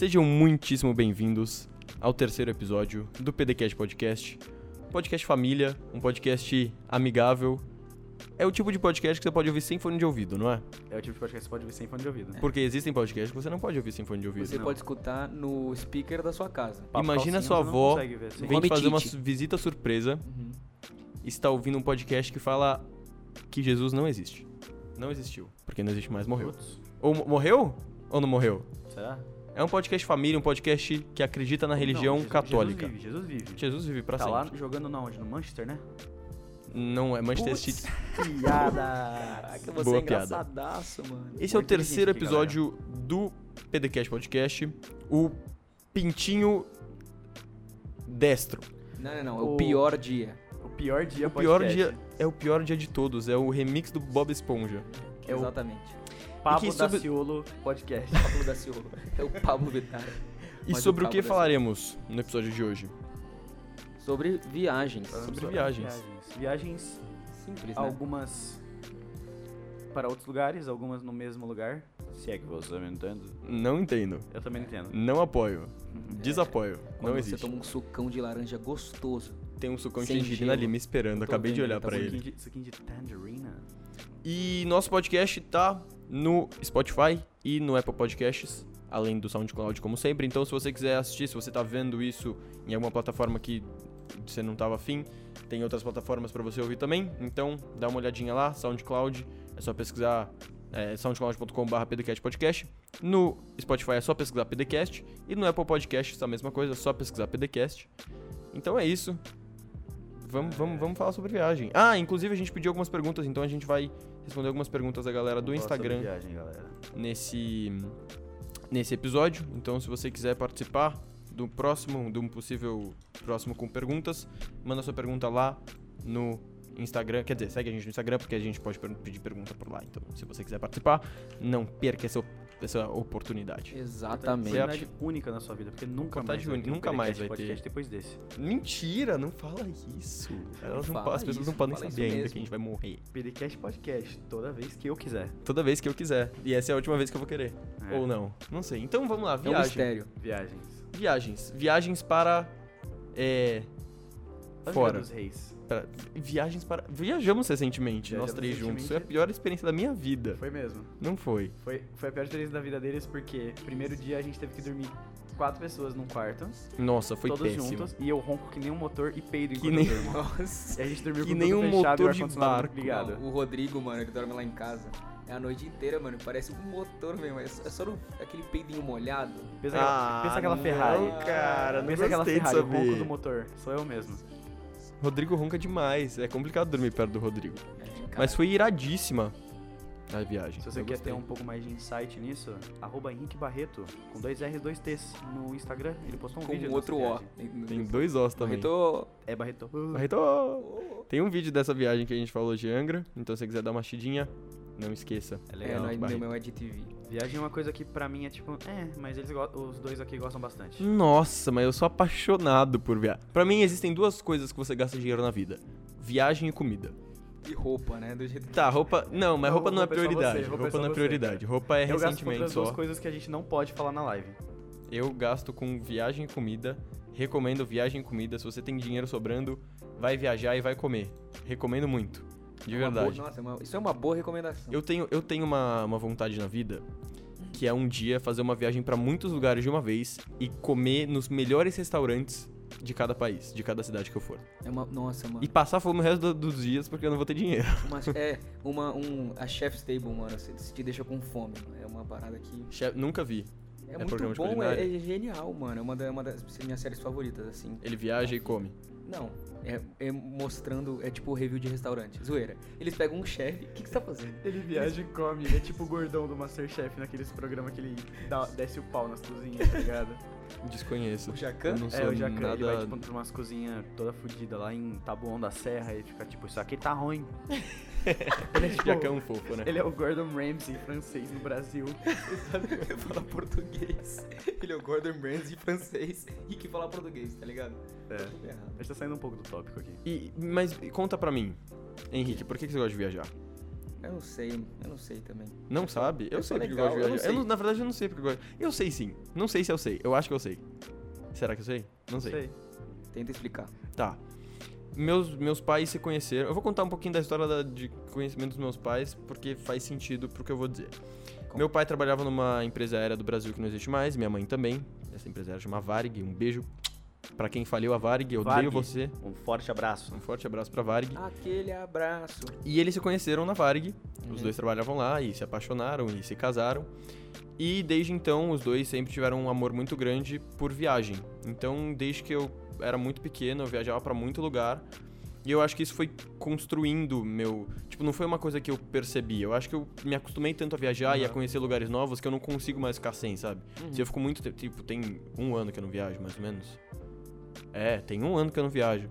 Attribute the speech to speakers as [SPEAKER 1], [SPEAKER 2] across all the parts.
[SPEAKER 1] Sejam muitíssimo bem-vindos ao terceiro episódio do PDCast Podcast. Podcast família, um podcast amigável. É o tipo de podcast que você pode ouvir sem fone de ouvido, não é?
[SPEAKER 2] É o tipo de podcast que você pode ouvir sem fone de ouvido.
[SPEAKER 1] Porque existem podcasts que você não pode ouvir sem fone de ouvido.
[SPEAKER 3] Você
[SPEAKER 2] Não.
[SPEAKER 3] pode escutar no speaker da sua casa.
[SPEAKER 2] Papo
[SPEAKER 1] Imagina
[SPEAKER 2] calcinha,
[SPEAKER 1] sua avó
[SPEAKER 2] ver assim.
[SPEAKER 1] Vem fazer uma visita surpresa
[SPEAKER 3] Uhum.
[SPEAKER 1] e está ouvindo um podcast que fala que Jesus não existe. Não existiu, porque não existe mais, morreu.
[SPEAKER 2] Putz,
[SPEAKER 1] Ou mo- morreu? Ou não morreu?
[SPEAKER 2] Será?
[SPEAKER 1] É um podcast família, um podcast que acredita na religião
[SPEAKER 2] Não, Jesus-
[SPEAKER 1] católica.
[SPEAKER 2] Jesus vive, Jesus vive.
[SPEAKER 1] Jesus vive pra
[SPEAKER 2] tá
[SPEAKER 1] sempre.
[SPEAKER 2] lá jogando na onde? No Manchester, né?
[SPEAKER 1] Não é Manchester
[SPEAKER 2] Putz,
[SPEAKER 1] City.
[SPEAKER 2] Piada!
[SPEAKER 3] Caraca, você
[SPEAKER 1] Boa
[SPEAKER 3] é
[SPEAKER 1] piada.
[SPEAKER 3] engraçadaço, mano.
[SPEAKER 1] Esse é o
[SPEAKER 2] Muito
[SPEAKER 1] terceiro
[SPEAKER 2] aqui,
[SPEAKER 1] episódio do PDCast Podcast. O Pintinho Destro.
[SPEAKER 3] Não, não, não. É o
[SPEAKER 2] O-
[SPEAKER 3] pior dia.
[SPEAKER 2] O pior dia
[SPEAKER 1] O pior
[SPEAKER 2] podcast.
[SPEAKER 1] dia é o pior dia de todos. É o remix do Bob Esponja.
[SPEAKER 2] É o-
[SPEAKER 3] Exatamente.
[SPEAKER 2] Pablo
[SPEAKER 1] sobre-
[SPEAKER 2] Daciolo Podcast.
[SPEAKER 3] Pablo da Silva. É o Pablo Vittar.
[SPEAKER 1] E
[SPEAKER 3] Mas
[SPEAKER 1] sobre o
[SPEAKER 3] o
[SPEAKER 1] que falaremos no episódio de hoje?
[SPEAKER 3] Sobre viagens.
[SPEAKER 1] Sobre viagens.
[SPEAKER 2] Viagens, Viagens,
[SPEAKER 3] Simples, né?
[SPEAKER 2] algumas para outros lugares, algumas no mesmo lugar. Se é que você me entende.
[SPEAKER 1] Não entendo.
[SPEAKER 2] Eu também não entendo.
[SPEAKER 1] Não apoio. Desapoio.
[SPEAKER 3] Quando
[SPEAKER 1] Não
[SPEAKER 3] você
[SPEAKER 1] existe.
[SPEAKER 3] toma um sucão de laranja gostoso.
[SPEAKER 1] Tem um sucão de tangerina ali me esperando. Acabei de
[SPEAKER 3] vendo,
[SPEAKER 1] olhar
[SPEAKER 3] ele tá
[SPEAKER 1] pra
[SPEAKER 3] bonito.
[SPEAKER 1] ele.
[SPEAKER 2] Suquinho de, suquinho de tangerina.
[SPEAKER 1] E nosso podcast tá no Spotify e no Apple Podcasts, além do SoundCloud, como sempre. Então, se você quiser assistir, se você tá vendo isso em alguma plataforma que você não tava afim, tem outras plataformas pra você ouvir também. Então, dá uma olhadinha lá, SoundCloud. É só pesquisar é, soundcloud.com.br pdcastpodcast. No Spotify é só pesquisar PDCast. E no Apple Podcasts a mesma coisa, é só pesquisar PDCast. Então é isso. Vamos, vamos, vamos falar sobre viagem. Ah, inclusive a gente pediu algumas perguntas, então a gente vai responder algumas perguntas da galera do Instagram
[SPEAKER 2] Viagem, galera.
[SPEAKER 1] nesse, nesse episódio. Então, se você quiser participar do próximo, de um possível próximo com perguntas, manda sua pergunta lá no Instagram. Quer dizer, segue a gente no Instagram, porque a gente pode pedir pergunta por lá. Então, se você quiser participar, não perca essa, essa oportunidade.
[SPEAKER 3] Exatamente.
[SPEAKER 2] Oportunidade única na sua vida, porque nunca mais vai ter um
[SPEAKER 1] nunca mais
[SPEAKER 2] podcast
[SPEAKER 1] vai ter.
[SPEAKER 2] depois desse.
[SPEAKER 1] Mentira, não fala isso. Elas não,
[SPEAKER 3] fala
[SPEAKER 1] as pessoas
[SPEAKER 3] isso,
[SPEAKER 1] não podem saber ainda
[SPEAKER 3] mesmo.
[SPEAKER 1] que a gente vai morrer.
[SPEAKER 2] PDCast Podcast, toda vez que eu quiser.
[SPEAKER 1] Toda vez que eu quiser. E essa é a última vez que eu vou querer.
[SPEAKER 2] É.
[SPEAKER 1] Ou não. Não sei. Então vamos lá,
[SPEAKER 3] É um
[SPEAKER 1] viagem.
[SPEAKER 3] mistério.
[SPEAKER 2] Viagens.
[SPEAKER 1] Viagens. Viagens para. É.
[SPEAKER 2] Angra
[SPEAKER 1] Fora.
[SPEAKER 2] dos Reis.
[SPEAKER 1] Para- viagens para. Viajamos recentemente, nós
[SPEAKER 2] Viajamos
[SPEAKER 1] três juntos.
[SPEAKER 2] recentemente.
[SPEAKER 1] Foi a pior experiência da minha vida.
[SPEAKER 2] Foi mesmo.
[SPEAKER 1] Não foi.
[SPEAKER 2] Foi, foi a pior experiência da vida deles, porque primeiro dia a gente teve que dormir quatro pessoas num quarto,
[SPEAKER 1] Nossa, foi
[SPEAKER 2] todos
[SPEAKER 1] péssimo.
[SPEAKER 2] juntos, e eu ronco que nem um motor e peido
[SPEAKER 1] Que
[SPEAKER 2] enquanto
[SPEAKER 1] nem-
[SPEAKER 2] eu durmo.
[SPEAKER 3] Nossa.
[SPEAKER 2] E a gente dormiu
[SPEAKER 1] que
[SPEAKER 2] com
[SPEAKER 1] nem
[SPEAKER 2] tudo
[SPEAKER 1] um
[SPEAKER 2] fechado e o
[SPEAKER 1] motor de barco.
[SPEAKER 2] ligado.
[SPEAKER 3] Não, o Rodrigo, mano, ele dorme lá em casa. É a noite inteira, mano. Parece um motor mesmo. É só é só no- aquele peidinho molhado.
[SPEAKER 2] Pensa, aquela, pensa aquela
[SPEAKER 1] não,
[SPEAKER 2] Ferrari.
[SPEAKER 1] cara, não
[SPEAKER 2] pensa aquela Ferrari, o ronco do motor. Sou eu mesmo.
[SPEAKER 1] Rodrigo ronca demais. É complicado dormir perto do Rodrigo.
[SPEAKER 3] É, cara,
[SPEAKER 1] Mas foi iradíssima a viagem.
[SPEAKER 2] Se você
[SPEAKER 1] Eu
[SPEAKER 2] quer
[SPEAKER 1] gostei.
[SPEAKER 2] ter um pouco mais de insight nisso, arroba Henrique Barreto, com dois R's, dois T's no Instagram. Ele postou um
[SPEAKER 3] com
[SPEAKER 2] vídeo dessa
[SPEAKER 3] outro O.
[SPEAKER 2] viagem.
[SPEAKER 1] Tem dois Os também.
[SPEAKER 3] Barreto.
[SPEAKER 2] É Barreto.
[SPEAKER 1] Barreto! Tem um vídeo dessa viagem que a gente falou de Angra. Então se você quiser dar uma chidinha, não esqueça.
[SPEAKER 2] É
[SPEAKER 3] É,
[SPEAKER 2] legal.
[SPEAKER 3] no, no
[SPEAKER 1] Barreto.
[SPEAKER 3] meu é de TV.
[SPEAKER 2] Viagem é uma coisa que pra mim é tipo, é, mas eles os dois aqui gostam bastante.
[SPEAKER 1] Nossa, mas eu sou apaixonado por viagem. Pra mim existem duas coisas que você gasta dinheiro na vida: viagem e comida.
[SPEAKER 3] E roupa, né? Do jeito que
[SPEAKER 1] Tá, roupa. Não, mas roupa não é
[SPEAKER 2] só
[SPEAKER 1] prioridade.
[SPEAKER 2] você, roupa
[SPEAKER 1] roupa
[SPEAKER 2] é só
[SPEAKER 1] não é prioridade. Roupa é
[SPEAKER 2] eu gasto com
[SPEAKER 1] recentemente
[SPEAKER 2] outras duas
[SPEAKER 1] só.
[SPEAKER 2] coisas que a gente não pode falar na live.
[SPEAKER 1] Eu gasto com viagem e comida. Recomendo viagem e comida. Se você tem dinheiro sobrando, vai viajar e vai comer. Recomendo muito. De
[SPEAKER 3] É uma boa-
[SPEAKER 1] verdade.
[SPEAKER 3] nossa, é uma- isso é uma boa recomendação.
[SPEAKER 1] Eu tenho, eu tenho uma, uma vontade na vida que é um dia fazer uma viagem pra muitos lugares de uma vez e comer nos melhores restaurantes de cada país, de cada cidade que eu for.
[SPEAKER 3] É uma, nossa, mano.
[SPEAKER 1] E passar fome o resto do- dos dias porque eu não vou ter dinheiro.
[SPEAKER 3] Uma- é, uma, um, a Chef's Table, mano, se, se te deixa com fome. mano. É uma parada que
[SPEAKER 1] Che- Nunca vi.
[SPEAKER 3] é,
[SPEAKER 1] É
[SPEAKER 3] muito bom, é, é genial, mano. É uma, da- uma das minhas séries favoritas, assim.
[SPEAKER 1] Ele viaja e come.
[SPEAKER 3] Não, é, é mostrando, é tipo review de restaurante. Zoeira. Eles pegam um chefe, o que, que você tá fazendo?
[SPEAKER 2] Ele viaja e come, ele é tipo o gordão do Masterchef naqueles programas que ele dá- desce o pau nas cozinhas, tá ligado?
[SPEAKER 1] Desconheço.
[SPEAKER 3] O Jacan?
[SPEAKER 1] Não sou
[SPEAKER 2] É, o Jacan,
[SPEAKER 1] nada...
[SPEAKER 2] ele vai tipo pra umas cozinhas toda fodida lá em Taboão da Serra e fica tipo, isso aqui tá ruim. ele é tipo,
[SPEAKER 1] Jacan é um fofo, né?
[SPEAKER 2] ele é o Gordon Ramsay francês no Brasil.
[SPEAKER 3] Ele fala português. Ele é o Gordon Ramsay francês e que fala português, tá ligado?
[SPEAKER 2] É.
[SPEAKER 3] Tudo errado.
[SPEAKER 2] A gente tá saindo um pouco do tópico aqui.
[SPEAKER 1] E, mas conta pra mim, Henrique, por que que você gosta de viajar?
[SPEAKER 3] Eu não sei, eu não sei também.
[SPEAKER 1] Não sabe? Eu,
[SPEAKER 3] eu
[SPEAKER 1] sei porque eu
[SPEAKER 3] legal,
[SPEAKER 1] gosto de
[SPEAKER 3] eu não
[SPEAKER 1] viajar. Eu
[SPEAKER 3] sei.
[SPEAKER 1] não- na verdade, eu não sei porque eu gosto. Eu sei sim. Não sei se eu sei. Eu acho que eu sei. Será que eu sei? Não sei.
[SPEAKER 3] Tenta explicar.
[SPEAKER 1] Tá. Meus, meus pais se conheceram. Eu vou contar um pouquinho da história da- de conhecimento dos meus pais, porque faz sentido pro que eu vou dizer.
[SPEAKER 3] Conta.
[SPEAKER 1] Meu pai trabalhava numa empresa aérea do Brasil que não existe mais, minha mãe também. Essa empresa aérea chama Varig. Um beijo pra quem faliu a Varig. Eu odeio você.
[SPEAKER 2] Um forte abraço.
[SPEAKER 1] Um forte abraço pra Varig.
[SPEAKER 3] Aquele abraço.
[SPEAKER 1] E eles se conheceram na Varig. Os
[SPEAKER 3] Uhum.
[SPEAKER 1] dois trabalhavam lá e se apaixonaram e se casaram. E desde então, os dois sempre tiveram um amor muito grande por viagem. Então, desde que eu era muito pequeno, eu viajava pra muito lugar. E eu acho que isso foi construindo meu. Tipo, não foi uma coisa que eu percebi. Eu acho que eu me acostumei tanto a viajar e a
[SPEAKER 2] Uhum.
[SPEAKER 1] conhecer lugares novos que eu não consigo mais ficar sem, sabe? Se eu fico muito. te- Tipo, tem um ano que eu não viajo, mais ou menos. É, tem um ano que eu não viajo.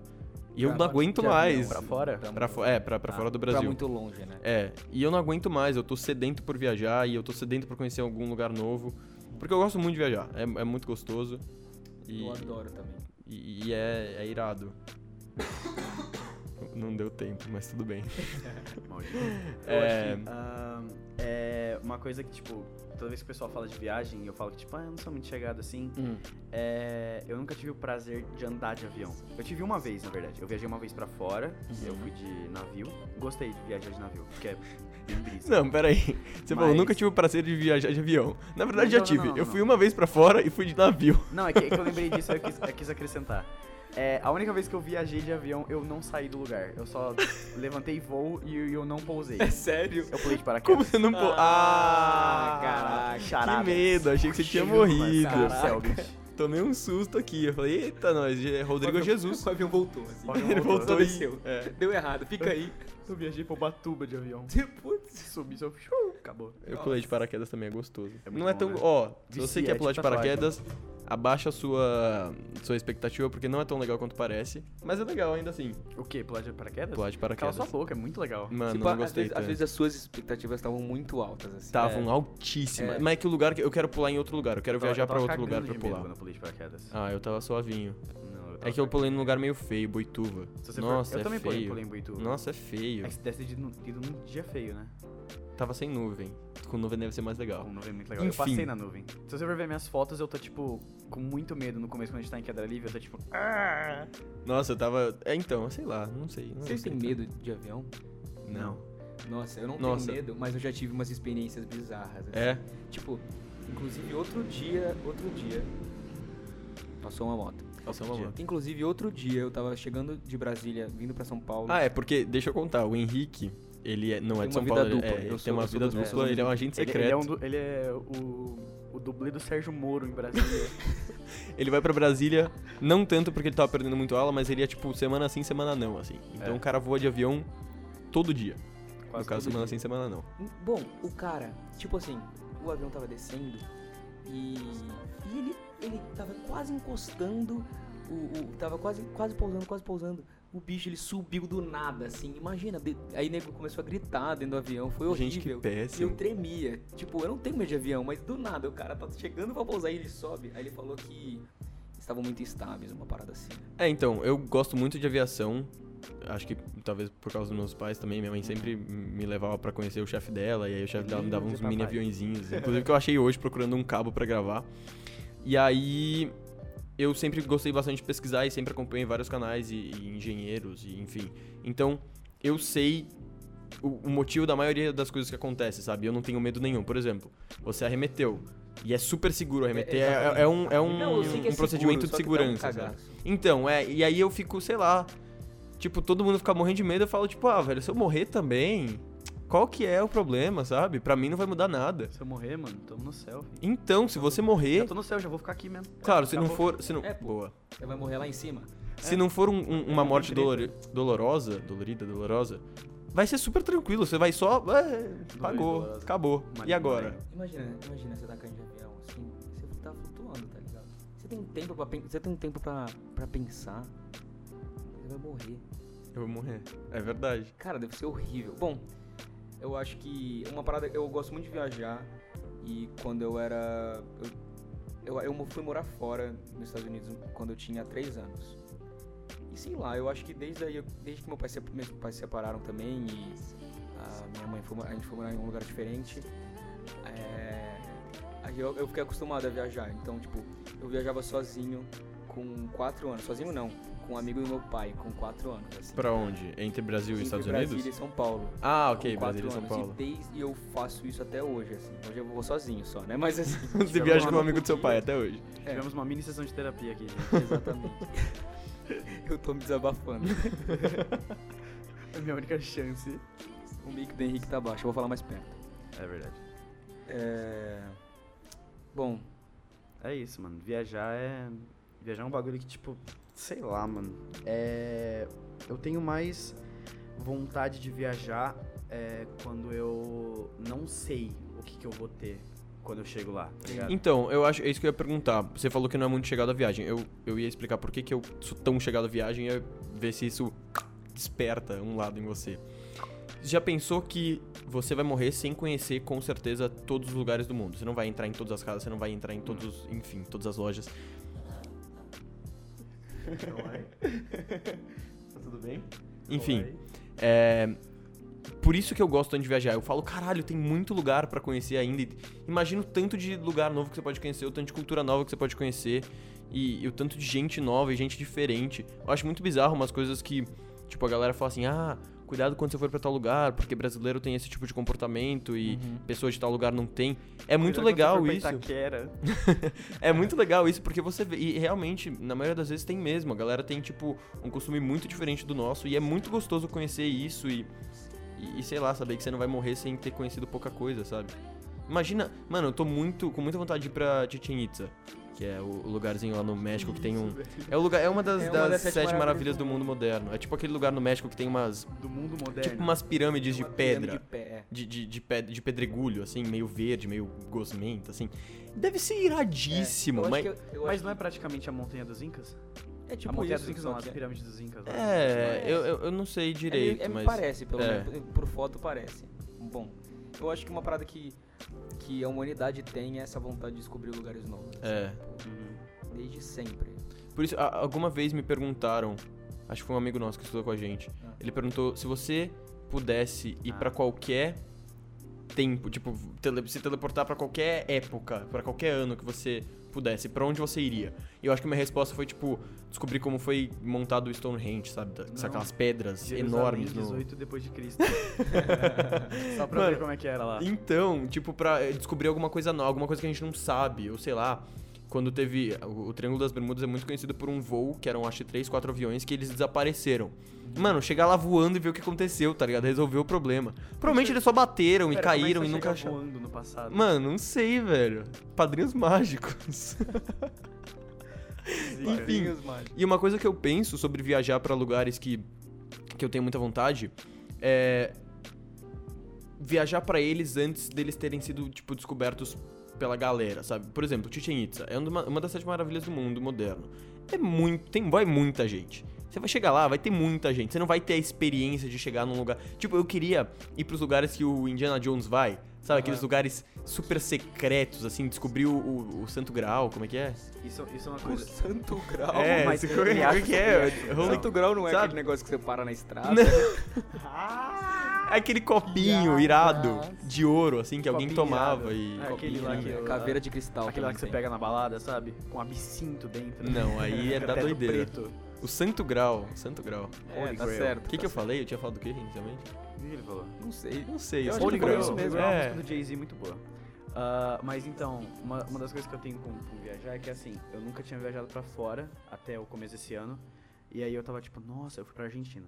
[SPEAKER 1] E eu
[SPEAKER 3] Pra-
[SPEAKER 1] não aguento mais.
[SPEAKER 2] Pra fora?
[SPEAKER 1] Pra fo- é, pra, pra
[SPEAKER 2] Ah,
[SPEAKER 1] fora do
[SPEAKER 3] Pra
[SPEAKER 1] Brasil.
[SPEAKER 3] muito longe, né?
[SPEAKER 1] É, e eu não aguento mais, eu tô sedento por viajar e eu tô sedento por conhecer algum lugar novo. Porque eu gosto muito de viajar, é, é muito gostoso. E,
[SPEAKER 3] Eu adoro também.
[SPEAKER 1] e, e é, é irado. Não deu tempo, mas tudo bem. É.
[SPEAKER 2] Eu acho que, ahn, é uma coisa que, tipo, toda vez que o pessoal fala de viagem, eu falo que, tipo, ah, eu não sou muito chegado assim. É, eu nunca tive o prazer de andar de avião. Eu tive uma vez, na verdade. Eu viajei uma vez pra fora, eu fui de navio. Gostei de viajar de navio, porque é.
[SPEAKER 1] Não, peraí. Você falou,
[SPEAKER 2] Mas-
[SPEAKER 1] nunca tive o prazer de viajar de avião. Na verdade,
[SPEAKER 2] Não,
[SPEAKER 1] já
[SPEAKER 2] não,
[SPEAKER 1] tive.
[SPEAKER 2] não, não,
[SPEAKER 1] eu
[SPEAKER 2] não.
[SPEAKER 1] fui uma vez pra fora e fui de navio.
[SPEAKER 2] Não, é que, é que eu lembrei disso, eu quis, eu quis acrescentar. É, a única vez que eu viajei de avião, eu não saí do lugar. Eu só levantei voo e eu não pousei.
[SPEAKER 3] É sério?
[SPEAKER 2] Eu pulei de
[SPEAKER 1] Como
[SPEAKER 2] paraquedas.
[SPEAKER 1] você não pô.
[SPEAKER 3] Ah,
[SPEAKER 1] Ah,
[SPEAKER 3] caraca.
[SPEAKER 1] Que medo, achei que você tinha morrido.
[SPEAKER 2] céu, bicho.
[SPEAKER 1] Tomei um susto aqui. Eu falei, eita, nós, é Rodrigo
[SPEAKER 3] O avião-
[SPEAKER 1] Jesus.
[SPEAKER 3] O avião voltou, assim.
[SPEAKER 2] O avião
[SPEAKER 1] Ele
[SPEAKER 2] voltou.
[SPEAKER 1] voltou e.
[SPEAKER 3] Desceu.
[SPEAKER 1] É.
[SPEAKER 3] Deu errado, fica aí.
[SPEAKER 2] Eu viajei pra Batuba de avião.
[SPEAKER 3] Putz.
[SPEAKER 2] Subi, só... Acabou.
[SPEAKER 1] Eu pulei de paraquedas também, é gostoso.
[SPEAKER 2] É
[SPEAKER 1] não é
[SPEAKER 2] bom,
[SPEAKER 1] tão.
[SPEAKER 2] né?
[SPEAKER 1] Ó, se
[SPEAKER 2] Vicia,
[SPEAKER 1] você quer
[SPEAKER 2] é
[SPEAKER 1] pular de paraquedas, abaixa a sua, sua expectativa, porque não é tão legal quanto parece. Mas é legal ainda assim.
[SPEAKER 2] O quê? Pular de paraquedas?
[SPEAKER 1] Pular de
[SPEAKER 2] Cala
[SPEAKER 1] paraquedas.
[SPEAKER 2] sua boca, é muito legal.
[SPEAKER 1] Mano,
[SPEAKER 3] Se
[SPEAKER 1] não
[SPEAKER 3] pá, às,
[SPEAKER 1] gostei
[SPEAKER 3] vezes, às vezes as suas expectativas estavam muito altas, assim.
[SPEAKER 1] Estavam
[SPEAKER 3] É.
[SPEAKER 1] altíssimas.
[SPEAKER 3] É.
[SPEAKER 1] Mas é que o lugar que eu quero pular em outro lugar. Eu quero
[SPEAKER 2] Eu
[SPEAKER 1] viajar
[SPEAKER 2] eu
[SPEAKER 1] pra
[SPEAKER 2] tava
[SPEAKER 1] outro lugar
[SPEAKER 2] medo
[SPEAKER 1] pular.
[SPEAKER 2] quando eu pulei de paraquedas.
[SPEAKER 1] Ah, eu tava suavinho.
[SPEAKER 2] Não,
[SPEAKER 1] É
[SPEAKER 2] tava
[SPEAKER 1] que eu pulei num lugar meio feio, Boituva.
[SPEAKER 2] Você for-
[SPEAKER 1] Nossa,
[SPEAKER 2] eu
[SPEAKER 1] é
[SPEAKER 2] também
[SPEAKER 1] feio.
[SPEAKER 2] pulei em Boituva.
[SPEAKER 1] Nossa, é feio.
[SPEAKER 2] É que você deve ter ido num, dia feio, né?
[SPEAKER 1] Tava sem nuvem. Com nuvem deve ser mais legal.
[SPEAKER 2] Com nuvem é muito legal. Eu
[SPEAKER 1] Enfim.
[SPEAKER 2] passei na nuvem. Se você for ver minhas fotos, eu tô, tipo, com muito medo no começo, quando a gente tá em queda livre, eu tô, tipo... "Ah".
[SPEAKER 1] Nossa, eu tava. É então, sei lá, não sei. Não
[SPEAKER 3] Vocês
[SPEAKER 1] sei
[SPEAKER 3] têm medo de avião?
[SPEAKER 1] Não.
[SPEAKER 3] Nossa, eu não
[SPEAKER 1] Nossa.
[SPEAKER 3] tenho medo, mas eu já tive umas experiências bizarras. assim.
[SPEAKER 1] É?
[SPEAKER 3] Tipo, inclusive outro dia, outro dia. Passou uma moto.
[SPEAKER 1] Passou uma moto.
[SPEAKER 3] Inclusive outro dia eu tava chegando de Brasília, vindo pra São Paulo.
[SPEAKER 1] Ah, é porque, deixa eu contar, o Henrique, ele é, não é de São Paulo,
[SPEAKER 3] vida
[SPEAKER 1] ele,
[SPEAKER 3] dupla,
[SPEAKER 1] é,
[SPEAKER 3] eu
[SPEAKER 1] ele
[SPEAKER 3] sou-
[SPEAKER 1] tem uma vida dupla,
[SPEAKER 3] dos-
[SPEAKER 1] ele é um agente
[SPEAKER 2] Ele,
[SPEAKER 1] secreto.
[SPEAKER 2] ele é, um do- ele é o, o dublê do Sérgio Moro em Brasília.
[SPEAKER 1] Ele vai pra Brasília, não tanto porque ele tava perdendo muito aula, mas ele é tipo semana sim, semana não, assim. Então
[SPEAKER 2] É.
[SPEAKER 1] o cara voa de avião todo dia.
[SPEAKER 2] Quase
[SPEAKER 1] no caso, semana
[SPEAKER 3] dia.
[SPEAKER 1] sim, semana não.
[SPEAKER 3] Bom, o cara, tipo assim, o avião tava descendo e, e ele, ele tava quase encostando, o, o- tava quase, quase pousando, quase pousando. O bicho ele subiu do nada, assim, imagina. de- aí o nego começou a gritar dentro do avião, foi horrível.
[SPEAKER 1] Gente, que
[SPEAKER 3] E eu
[SPEAKER 1] péssimo.
[SPEAKER 3] tremia. Tipo, eu não tenho medo de avião, mas do nada o cara tá chegando pra pousar e ele sobe. Aí ele falou que estavam muito instáveis, uma parada assim.
[SPEAKER 1] É, então, eu gosto muito de aviação. Acho que talvez por causa dos meus pais também. Minha mãe sempre me levava pra conhecer o chefe dela. E aí o chefe dela me dava
[SPEAKER 2] Lindo
[SPEAKER 1] uns mini
[SPEAKER 2] papai.
[SPEAKER 1] aviõezinhos. Inclusive que eu achei hoje procurando um cabo pra gravar. E aí eu sempre gostei bastante de pesquisar e sempre acompanhei vários canais e, e engenheiros e enfim. Então eu sei o, o motivo da maioria das coisas que acontecem, sabe? Eu não tenho medo nenhum. Por exemplo, você arremeteu. E é super seguro arremeter. É,
[SPEAKER 3] exatamente.
[SPEAKER 1] é um, é um,
[SPEAKER 3] Não, é
[SPEAKER 1] um procedimento
[SPEAKER 3] seguro,
[SPEAKER 1] de
[SPEAKER 3] que dá um
[SPEAKER 1] segurança.
[SPEAKER 3] cagaço.
[SPEAKER 1] Então, é, e aí eu fico, sei lá, tipo, todo mundo fica morrendo de medo, eu falo, tipo, ah, velho, se eu morrer também, qual que é o problema, sabe? Pra mim não vai mudar nada.
[SPEAKER 2] Se eu morrer, mano, tamo no céu. filho.
[SPEAKER 1] Então, se você morrer,
[SPEAKER 2] Já tô no céu, já vou ficar aqui mesmo.
[SPEAKER 1] claro, se não for, se não,
[SPEAKER 3] É, pô.
[SPEAKER 1] boa.
[SPEAKER 3] Você vai morrer lá em cima.
[SPEAKER 1] Se não for um- um- uma
[SPEAKER 2] não
[SPEAKER 1] morte
[SPEAKER 2] tem
[SPEAKER 1] dolori- dolorosa, dolorida, dolorosa, vai ser super tranquilo, você vai só, é, pagou,
[SPEAKER 2] dolorosa.
[SPEAKER 1] acabou.
[SPEAKER 2] Mas
[SPEAKER 1] E agora?
[SPEAKER 3] Imagina, imagina você tá caindo de avião, assim, você tá flutuando, tá ligado? Você tem um tempo pra, você tem tempo pra, pra pensar, você vai morrer.
[SPEAKER 1] Eu vou morrer. É verdade.
[SPEAKER 3] Cara, deve ser horrível. Bom, eu acho que uma parada, eu gosto muito de viajar e quando eu era, eu, eu, eu fui morar fora nos Estados Unidos quando eu tinha 3 anos. E sei lá, eu acho que desde aí, desde que meu pai meus pais se separaram também e A minha mãe foi, a gente foi morar em um lugar diferente. É, eu, eu fiquei acostumado a viajar. Então, tipo, eu viajava sozinho com 4 anos. Sozinho não, com um amigo do meu pai, com 4 anos. Assim.
[SPEAKER 1] Pra onde? Entre Brasil e Estados
[SPEAKER 3] Brasília
[SPEAKER 1] Unidos?
[SPEAKER 3] e São Paulo.
[SPEAKER 1] Ah, ok, Brasília e São
[SPEAKER 3] anos.
[SPEAKER 1] Paulo.
[SPEAKER 3] E, desde, e eu faço isso até hoje, assim. Hoje eu vou sozinho só, né? Mas assim.
[SPEAKER 1] Você viaja com um amigo do seu pai até hoje.
[SPEAKER 3] É.
[SPEAKER 2] Tivemos uma mini sessão de terapia aqui, gente.
[SPEAKER 3] Exatamente. eu tô me desabafando.
[SPEAKER 2] É a minha única chance.
[SPEAKER 3] O mic do Henrique tá baixo, eu vou falar mais perto.
[SPEAKER 2] É verdade.
[SPEAKER 3] É... Bom,
[SPEAKER 2] É isso, mano. Viajar é. Viajar é um bagulho que, tipo, sei lá, mano. É. Eu tenho mais vontade de viajar é, quando eu não sei o que, que eu vou ter quando eu chego lá, tá?
[SPEAKER 1] Então, eu acho, é isso que eu ia perguntar. Você falou que não é muito chegado à viagem. Eu, eu ia explicar por que, que eu sou tão chegado à viagem e ver se isso desperta um lado em você. Já pensou que você vai morrer sem conhecer com certeza todos os lugares do mundo? Você não vai entrar em todas as casas, você não vai entrar em todos, os- enfim, todas as lojas. tá tudo bem? Enfim, é, por isso que eu gosto tanto de viajar. Eu falo, caralho, tem muito lugar pra conhecer ainda. Imagina o tanto de lugar novo que você pode conhecer, o tanto de cultura nova que você pode conhecer. E, e o tanto de gente nova e gente diferente. Eu acho muito bizarro umas coisas que, tipo, a galera fala assim, ah, cuidado quando você for pra tal lugar, porque brasileiro tem esse tipo de comportamento e pessoas de tal lugar não tem. É muito legal isso. É muito legal isso, porque você vê. E realmente, na maioria das vezes tem mesmo. A galera tem, tipo, um costume muito diferente do nosso. E é muito gostoso conhecer isso e. E, e, sei lá, saber que você não vai morrer sem ter conhecido pouca coisa, sabe? Imagina. Mano, eu tô muito. com muita vontade de ir pra Chichen Itza. Que é o lugarzinho lá no México que tem um. É, o lugar, é uma das,
[SPEAKER 3] É uma
[SPEAKER 1] das
[SPEAKER 3] das
[SPEAKER 1] sete,
[SPEAKER 3] sete
[SPEAKER 1] maravilhas
[SPEAKER 3] maravilhas
[SPEAKER 1] do mundo moderno. É tipo aquele lugar no México que tem umas.
[SPEAKER 2] Do mundo moderno.
[SPEAKER 1] Tipo umas pirâmides de
[SPEAKER 3] Uma pirâmide
[SPEAKER 1] pedra
[SPEAKER 3] De pé, é.
[SPEAKER 1] de, de, de, de pedregulho, assim, meio verde, meio gosmento, assim. Deve ser iradíssimo,
[SPEAKER 3] Eu acho
[SPEAKER 1] mas.
[SPEAKER 3] eu- eu
[SPEAKER 2] Mas não é praticamente a montanha dos Incas?
[SPEAKER 3] é
[SPEAKER 2] a
[SPEAKER 3] tipo
[SPEAKER 2] montanha
[SPEAKER 3] isso,
[SPEAKER 2] dos Incas não, as pirâmides dos Incas. lá.
[SPEAKER 1] É, eu, eu, eu não sei direito,
[SPEAKER 3] é, me- é,
[SPEAKER 1] mas.
[SPEAKER 3] Parece, pelo
[SPEAKER 1] é.
[SPEAKER 3] menos. Por foto parece. Bom, eu acho que uma parada que, que a humanidade tem essa vontade de descobrir lugares novos. assim,
[SPEAKER 1] É.
[SPEAKER 2] Uhum.
[SPEAKER 3] Desde sempre.
[SPEAKER 1] Por isso, alguma vez me perguntaram, acho que foi um amigo nosso que estudou com a gente.
[SPEAKER 3] Ah.
[SPEAKER 1] Ele perguntou se você pudesse ir
[SPEAKER 2] Ah.
[SPEAKER 1] pra qualquer tempo, tipo, tele, se teleportar pra qualquer época, pra qualquer ano que você pudesse, pra onde você iria? E eu acho que minha resposta foi, tipo, descobrir como foi montado o Stonehenge, sabe?
[SPEAKER 2] Não.
[SPEAKER 1] Aquelas pedras
[SPEAKER 2] Jerusalém,
[SPEAKER 1] enormes no...
[SPEAKER 2] 18 depois de Cristo. Só pra
[SPEAKER 1] Mano,
[SPEAKER 2] ver como é que era lá.
[SPEAKER 1] Então, tipo, pra eh, descobrir alguma coisa nova, alguma coisa que a gente não sabe, ou sei lá. Quando teve. O, Triângulo das Bermudas é muito conhecido por um voo, que eram acho que três, quatro aviões, que eles desapareceram. Mano, chegar lá voando e ver o que aconteceu, tá ligado? Resolveu o problema. Provavelmente eles só bateram e
[SPEAKER 2] Pera, é que
[SPEAKER 1] caíram e nunca acharam.
[SPEAKER 2] voando no passado.
[SPEAKER 1] Mano, não sei, velho. Padrinhos mágicos. Enfim. E uma coisa que eu penso sobre viajar pra lugares que, que eu tenho muita vontade é viajar pra eles antes deles terem sido tipo descobertos pela galera, sabe? Por exemplo, Chichen Itza é uma, uma das sete maravilhas do mundo moderno. É muito, tem vai muita gente. Você vai chegar lá, vai ter muita gente. Você não vai ter a experiência de chegar num lugar. Tipo, eu queria ir pros lugares que o Indiana Jones vai. Sabe,
[SPEAKER 3] Aham.
[SPEAKER 1] aqueles lugares super secretos, assim, descobrir o, o- o Santo Graal, como é que é?
[SPEAKER 2] Isso, isso é uma
[SPEAKER 3] O
[SPEAKER 2] coisa.
[SPEAKER 3] Santo Grau.
[SPEAKER 1] É,
[SPEAKER 2] mas
[SPEAKER 1] esse-
[SPEAKER 2] ele
[SPEAKER 1] como é que é?
[SPEAKER 2] que-
[SPEAKER 1] Holy-
[SPEAKER 3] Santo Grau não é
[SPEAKER 1] Sabe?
[SPEAKER 3] aquele negócio que você para na estrada.
[SPEAKER 1] É aquele copinho
[SPEAKER 3] Nossa.
[SPEAKER 1] irado de ouro, assim, que alguém
[SPEAKER 2] Copinho
[SPEAKER 1] tomava
[SPEAKER 2] irado.
[SPEAKER 1] e.
[SPEAKER 2] É, aquele lá que
[SPEAKER 3] Caveira de cristal.
[SPEAKER 2] Aquele lá que você
[SPEAKER 3] tem.
[SPEAKER 2] pega na balada, sabe? Com absinto dentro.
[SPEAKER 1] Não, aí é da doideira.
[SPEAKER 2] preto.
[SPEAKER 1] O Santo Grau, Santo Grau.
[SPEAKER 3] É,
[SPEAKER 2] Holy
[SPEAKER 3] tá
[SPEAKER 2] Grail.
[SPEAKER 3] certo.
[SPEAKER 1] O que, que eu falei? Eu tinha falado do que inicialmente?
[SPEAKER 2] O que ele falou?
[SPEAKER 3] Não sei.
[SPEAKER 1] Não sei.
[SPEAKER 3] Eu
[SPEAKER 1] o
[SPEAKER 3] foi
[SPEAKER 1] Grail.
[SPEAKER 3] isso mesmo,
[SPEAKER 2] É uma
[SPEAKER 1] É.
[SPEAKER 2] música do Jay-Z muito boa. Ah, mas então, uma, uma das coisas que eu tenho com, com viajar é que assim, eu nunca tinha viajado pra fora até o começo desse ano. E aí eu tava tipo, nossa, eu fui pra Argentina.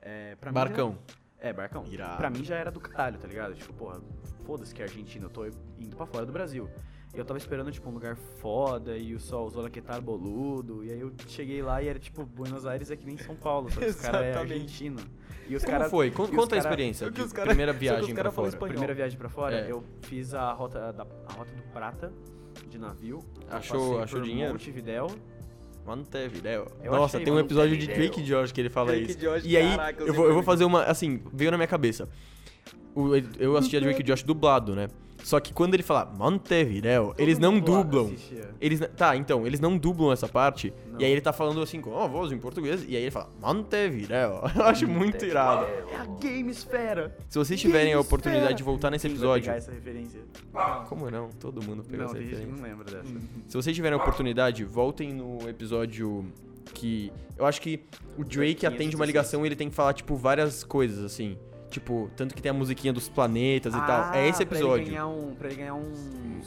[SPEAKER 2] É, pra mim
[SPEAKER 1] Barcão.
[SPEAKER 2] É, barcão.
[SPEAKER 1] Irado.
[SPEAKER 2] Pra mim já era do caralho, tá ligado? Tipo, porra, foda-se que é Argentina, eu tô indo pra fora do Brasil. E eu tava esperando, tipo, um lugar foda e o sol, os olaquetar boludo. E aí eu cheguei lá e era, tipo, Buenos Aires é que nem São Paulo, sabe? Os caras é argentino. E os
[SPEAKER 1] Como
[SPEAKER 2] caras.
[SPEAKER 1] foi? Conta a
[SPEAKER 2] cara-
[SPEAKER 1] experiência. de
[SPEAKER 3] os cara-
[SPEAKER 1] primeira viagem pra
[SPEAKER 3] cara
[SPEAKER 1] fora.
[SPEAKER 3] espanhol.
[SPEAKER 2] Primeira viagem pra fora,
[SPEAKER 1] É.
[SPEAKER 2] eu fiz a rota, da, a rota do Prata de navio.
[SPEAKER 1] Achou- achou
[SPEAKER 2] por
[SPEAKER 1] dinheiro?
[SPEAKER 2] Montevidéu.
[SPEAKER 1] Montevideo.
[SPEAKER 2] Eu
[SPEAKER 1] Nossa, tem um episódio de. Drake e Josh que ele fala
[SPEAKER 3] Drake
[SPEAKER 1] isso.
[SPEAKER 3] e Josh,
[SPEAKER 1] e aí,
[SPEAKER 3] caraca, eu
[SPEAKER 1] eu, vou, eu vou fazer uma. Assim, veio na minha cabeça. O- eu assisti a Drake e Josh dublado, né? Só que quando ele fala Montevideo, eles não dublam.
[SPEAKER 2] assistia.
[SPEAKER 1] Eles, tá, então, eles não dublam essa parte.
[SPEAKER 2] Não.
[SPEAKER 1] E aí ele tá falando assim com a voz em português. E aí ele fala Montevideo. Eu acho muito irado.
[SPEAKER 2] É a Gamesfera.
[SPEAKER 1] Se vocês tiverem a oportunidade de voltar nesse
[SPEAKER 2] Quem vai
[SPEAKER 1] episódio.
[SPEAKER 2] pegar essa referência?
[SPEAKER 1] Como não? Todo mundo pegou
[SPEAKER 2] Não,
[SPEAKER 1] essa referência.
[SPEAKER 2] não lembra dessa.
[SPEAKER 1] Se vocês tiverem a oportunidade, voltem no episódio que. Eu acho que o Drake atende uma ligação e ele tem que falar, tipo, várias coisas, assim. Tipo, tanto que tem a musiquinha dos planetas e tal. É esse
[SPEAKER 2] Ah, Pra ele
[SPEAKER 1] episódio.
[SPEAKER 2] ganhar um. Pra ele ganhar um. um,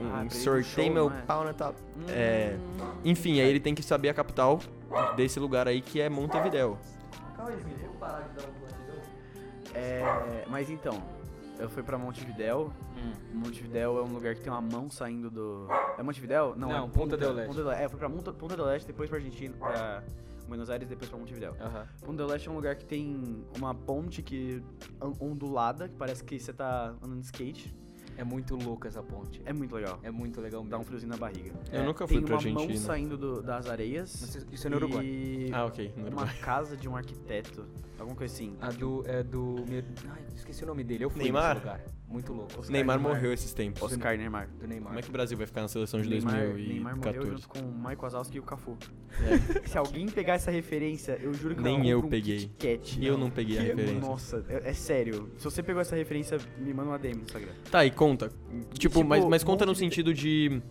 [SPEAKER 1] Um
[SPEAKER 2] ah,
[SPEAKER 1] sorteio meu
[SPEAKER 2] é?
[SPEAKER 1] pau na top.
[SPEAKER 2] Hum.
[SPEAKER 1] É. Enfim, aí ele tem que saber a capital desse lugar aí que é Montevideo.
[SPEAKER 2] É, mas então, eu fui pra Montevidéu. Montevidéu é um lugar que tem uma mão saindo do. É Montevidéu? Não,
[SPEAKER 3] Não,
[SPEAKER 2] é
[SPEAKER 3] Punta del Este.
[SPEAKER 2] Punta del- É, eu fui pra Monta- Punta del Este, depois pra Argentina, pra Buenos Aires, depois pra Montevidéu.
[SPEAKER 3] Aham.
[SPEAKER 2] Punta del Este é um lugar que tem uma ponte que on- ondulada, que parece que você tá andando de skate.
[SPEAKER 3] É muito louco essa ponte.
[SPEAKER 2] É muito legal.
[SPEAKER 3] É muito legal mesmo.
[SPEAKER 2] Dá um friozinho na barriga.
[SPEAKER 1] Eu
[SPEAKER 3] É,
[SPEAKER 1] nunca fui
[SPEAKER 2] tem
[SPEAKER 1] pra
[SPEAKER 2] uma mão
[SPEAKER 1] Argentina.
[SPEAKER 2] saindo do- das areias.
[SPEAKER 3] Isso é no Uruguai.
[SPEAKER 1] Ah, ok. no
[SPEAKER 2] uma
[SPEAKER 1] Uruguai.
[SPEAKER 2] casa de um arquiteto. Alguma coisa assim.
[SPEAKER 3] A do. É do. Ai, esqueci o nome dele. Eu fui
[SPEAKER 1] Neymar?
[SPEAKER 3] nesse lugar. Muito louco.
[SPEAKER 2] Oscar
[SPEAKER 1] Neymar
[SPEAKER 2] Neymar.
[SPEAKER 1] morreu esses tempos.
[SPEAKER 2] Oscar Neymar.
[SPEAKER 3] Do Neymar.
[SPEAKER 1] Como é que o Brasil vai ficar na seleção de
[SPEAKER 2] Neymar, Neymar morreu
[SPEAKER 1] 2014?
[SPEAKER 2] junto com o Mike Wazowski e o Cafu.
[SPEAKER 1] É.
[SPEAKER 2] Se alguém pegar essa referência, eu juro que
[SPEAKER 1] Nem
[SPEAKER 2] eu
[SPEAKER 1] eu
[SPEAKER 2] um
[SPEAKER 1] peguei.
[SPEAKER 2] Kit Kat.
[SPEAKER 1] Eu não peguei a
[SPEAKER 2] Que-
[SPEAKER 1] referência.
[SPEAKER 2] Nossa, é, é sério. Se você pegou essa referência, me manda uma DM no Instagram.
[SPEAKER 1] Tá, e conta. Tipo,
[SPEAKER 2] Tipo,
[SPEAKER 1] mas, mas conta no sentido de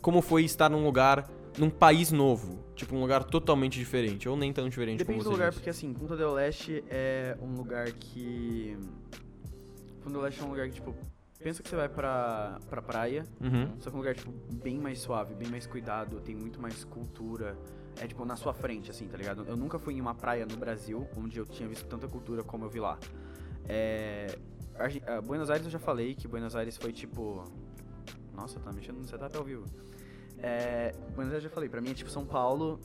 [SPEAKER 1] como foi estar num lugar, num país novo. Tipo, um lugar totalmente diferente. Ou nem tão diferente
[SPEAKER 2] Depende
[SPEAKER 1] como
[SPEAKER 2] do
[SPEAKER 1] você
[SPEAKER 2] lugar,
[SPEAKER 1] disse.
[SPEAKER 2] porque assim, Punta del Leste é um lugar que. Punta del Leste é um lugar que, tipo, pensa que você vai pra, pra praia,
[SPEAKER 1] Uhum.
[SPEAKER 2] só que é um lugar, tipo, bem mais suave, bem mais cuidado, tem muito mais cultura. É, tipo, na sua frente, assim, tá ligado? Eu nunca fui em uma praia no Brasil onde eu tinha visto tanta cultura como eu vi lá. É. Argen- ah, Buenos Aires eu já falei que Buenos Aires foi tipo. Nossa, tá mexendo no setup ao vivo. É, Buenos Aires eu já falei, pra mim é tipo São Paulo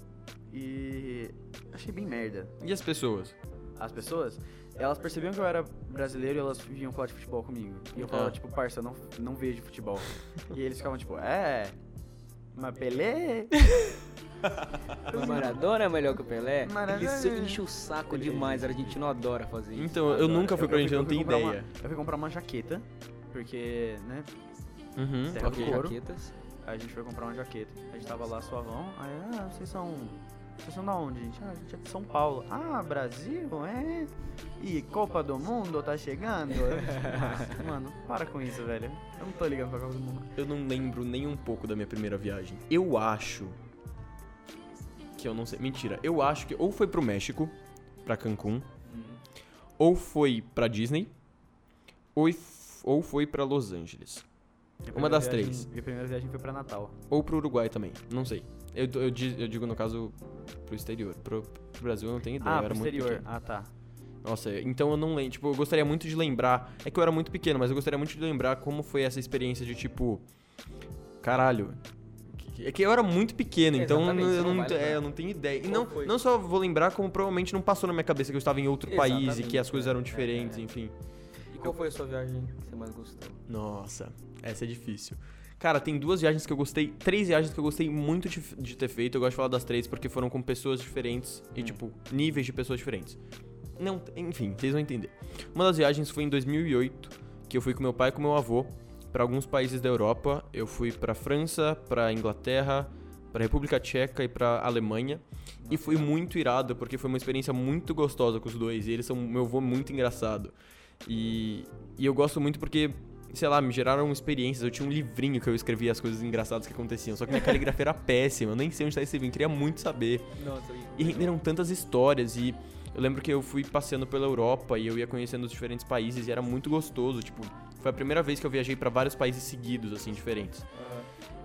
[SPEAKER 2] e. Achei bem merda.
[SPEAKER 1] E as pessoas?
[SPEAKER 2] As pessoas, elas percebiam que eu era brasileiro e elas vinham falar de futebol comigo. E eu falava,
[SPEAKER 1] Ah.
[SPEAKER 2] tipo, parça, eu não, não vejo futebol. e eles ficavam tipo, é. Mas Pelé?
[SPEAKER 3] Mas Maradona é melhor que o Pelé?
[SPEAKER 2] Maradona
[SPEAKER 3] Isso
[SPEAKER 2] é-
[SPEAKER 3] enche o saco demais. A gente não adora fazer isso.
[SPEAKER 1] Então, eu nunca fui pra gente, eu não tenho ideia.
[SPEAKER 2] Uma, eu fui comprar uma jaqueta, porque, né,
[SPEAKER 1] Uhum,
[SPEAKER 2] Terra do
[SPEAKER 1] ok.
[SPEAKER 2] couro.
[SPEAKER 3] Jaquetas.
[SPEAKER 2] Aí a gente foi comprar uma jaqueta. A gente tava lá suavão. Aí, ah, vocês são. Vocês são da onde, gente? Ah, a gente é de São Paulo. Ah, Brasil, é? E Copa do Mundo tá chegando? Mano, para com isso, velho. Eu não tô ligando pra Copa do Mundo.
[SPEAKER 1] Eu não lembro nem um pouco da minha primeira viagem. Eu acho que eu não sei. Mentira. Eu acho que ou foi pro México, pra Cancún, ou foi pra Disney, ou, ou foi pra Los Angeles. Uma das
[SPEAKER 2] viagem-
[SPEAKER 1] três.
[SPEAKER 2] Minha primeira viagem foi pra Natal.
[SPEAKER 1] Ou pro Uruguai também. Não sei. Eu, eu, eu digo, no caso, pro exterior. Pro, pro Brasil eu não tenho ideia.
[SPEAKER 2] ah,
[SPEAKER 1] eu era
[SPEAKER 2] pro
[SPEAKER 1] muito
[SPEAKER 2] exterior.
[SPEAKER 1] pequeno.
[SPEAKER 2] Ah, tá.
[SPEAKER 1] Nossa, então eu não lembro. Tipo, eu gostaria muito de lembrar. É que eu era muito pequeno, mas eu gostaria muito de lembrar como foi essa experiência de tipo. Caralho. É que eu era muito pequeno, então
[SPEAKER 3] Exatamente,
[SPEAKER 1] eu
[SPEAKER 3] você não
[SPEAKER 1] não, é, eu não tenho ideia. E não,
[SPEAKER 3] foi?
[SPEAKER 1] não só vou lembrar, como provavelmente não passou na minha cabeça que eu estava em outro país e que
[SPEAKER 3] Exatamente,
[SPEAKER 1] as coisas
[SPEAKER 3] é,
[SPEAKER 1] eram
[SPEAKER 3] é,
[SPEAKER 1] diferentes,
[SPEAKER 3] é.
[SPEAKER 1] enfim.
[SPEAKER 3] E qual foi a sua viagem que você mais gostou?
[SPEAKER 1] Nossa, essa é difícil. Cara, tem duas viagens que eu gostei, três viagens que eu gostei muito de, de ter feito. Eu gosto de falar das três porque foram com pessoas diferentes e,
[SPEAKER 3] Hum.
[SPEAKER 1] tipo, níveis de pessoas diferentes. Não, enfim, vocês vão entender. Uma das viagens foi em 2008, que eu fui com meu pai e com meu avô para alguns países da Europa. Eu fui pra França, pra Inglaterra, pra República Tcheca e pra Alemanha. E foi muito irado, porque foi uma experiência muito gostosa com os dois. E eles são meu avô muito engraçado. E, e eu gosto muito porque, sei lá, me geraram experiências. Eu tinha um livrinho que eu escrevia as coisas engraçadas que aconteciam. Só que minha caligrafia era péssima. Eu nem sei onde tá esse livrinho. Queria muito saber.
[SPEAKER 3] Nossa,
[SPEAKER 1] E renderam tantas histórias e eu lembro que eu fui passeando pela Europa e eu ia conhecendo os diferentes países e era muito gostoso, tipo, foi a primeira vez que eu viajei pra vários países seguidos assim diferentes.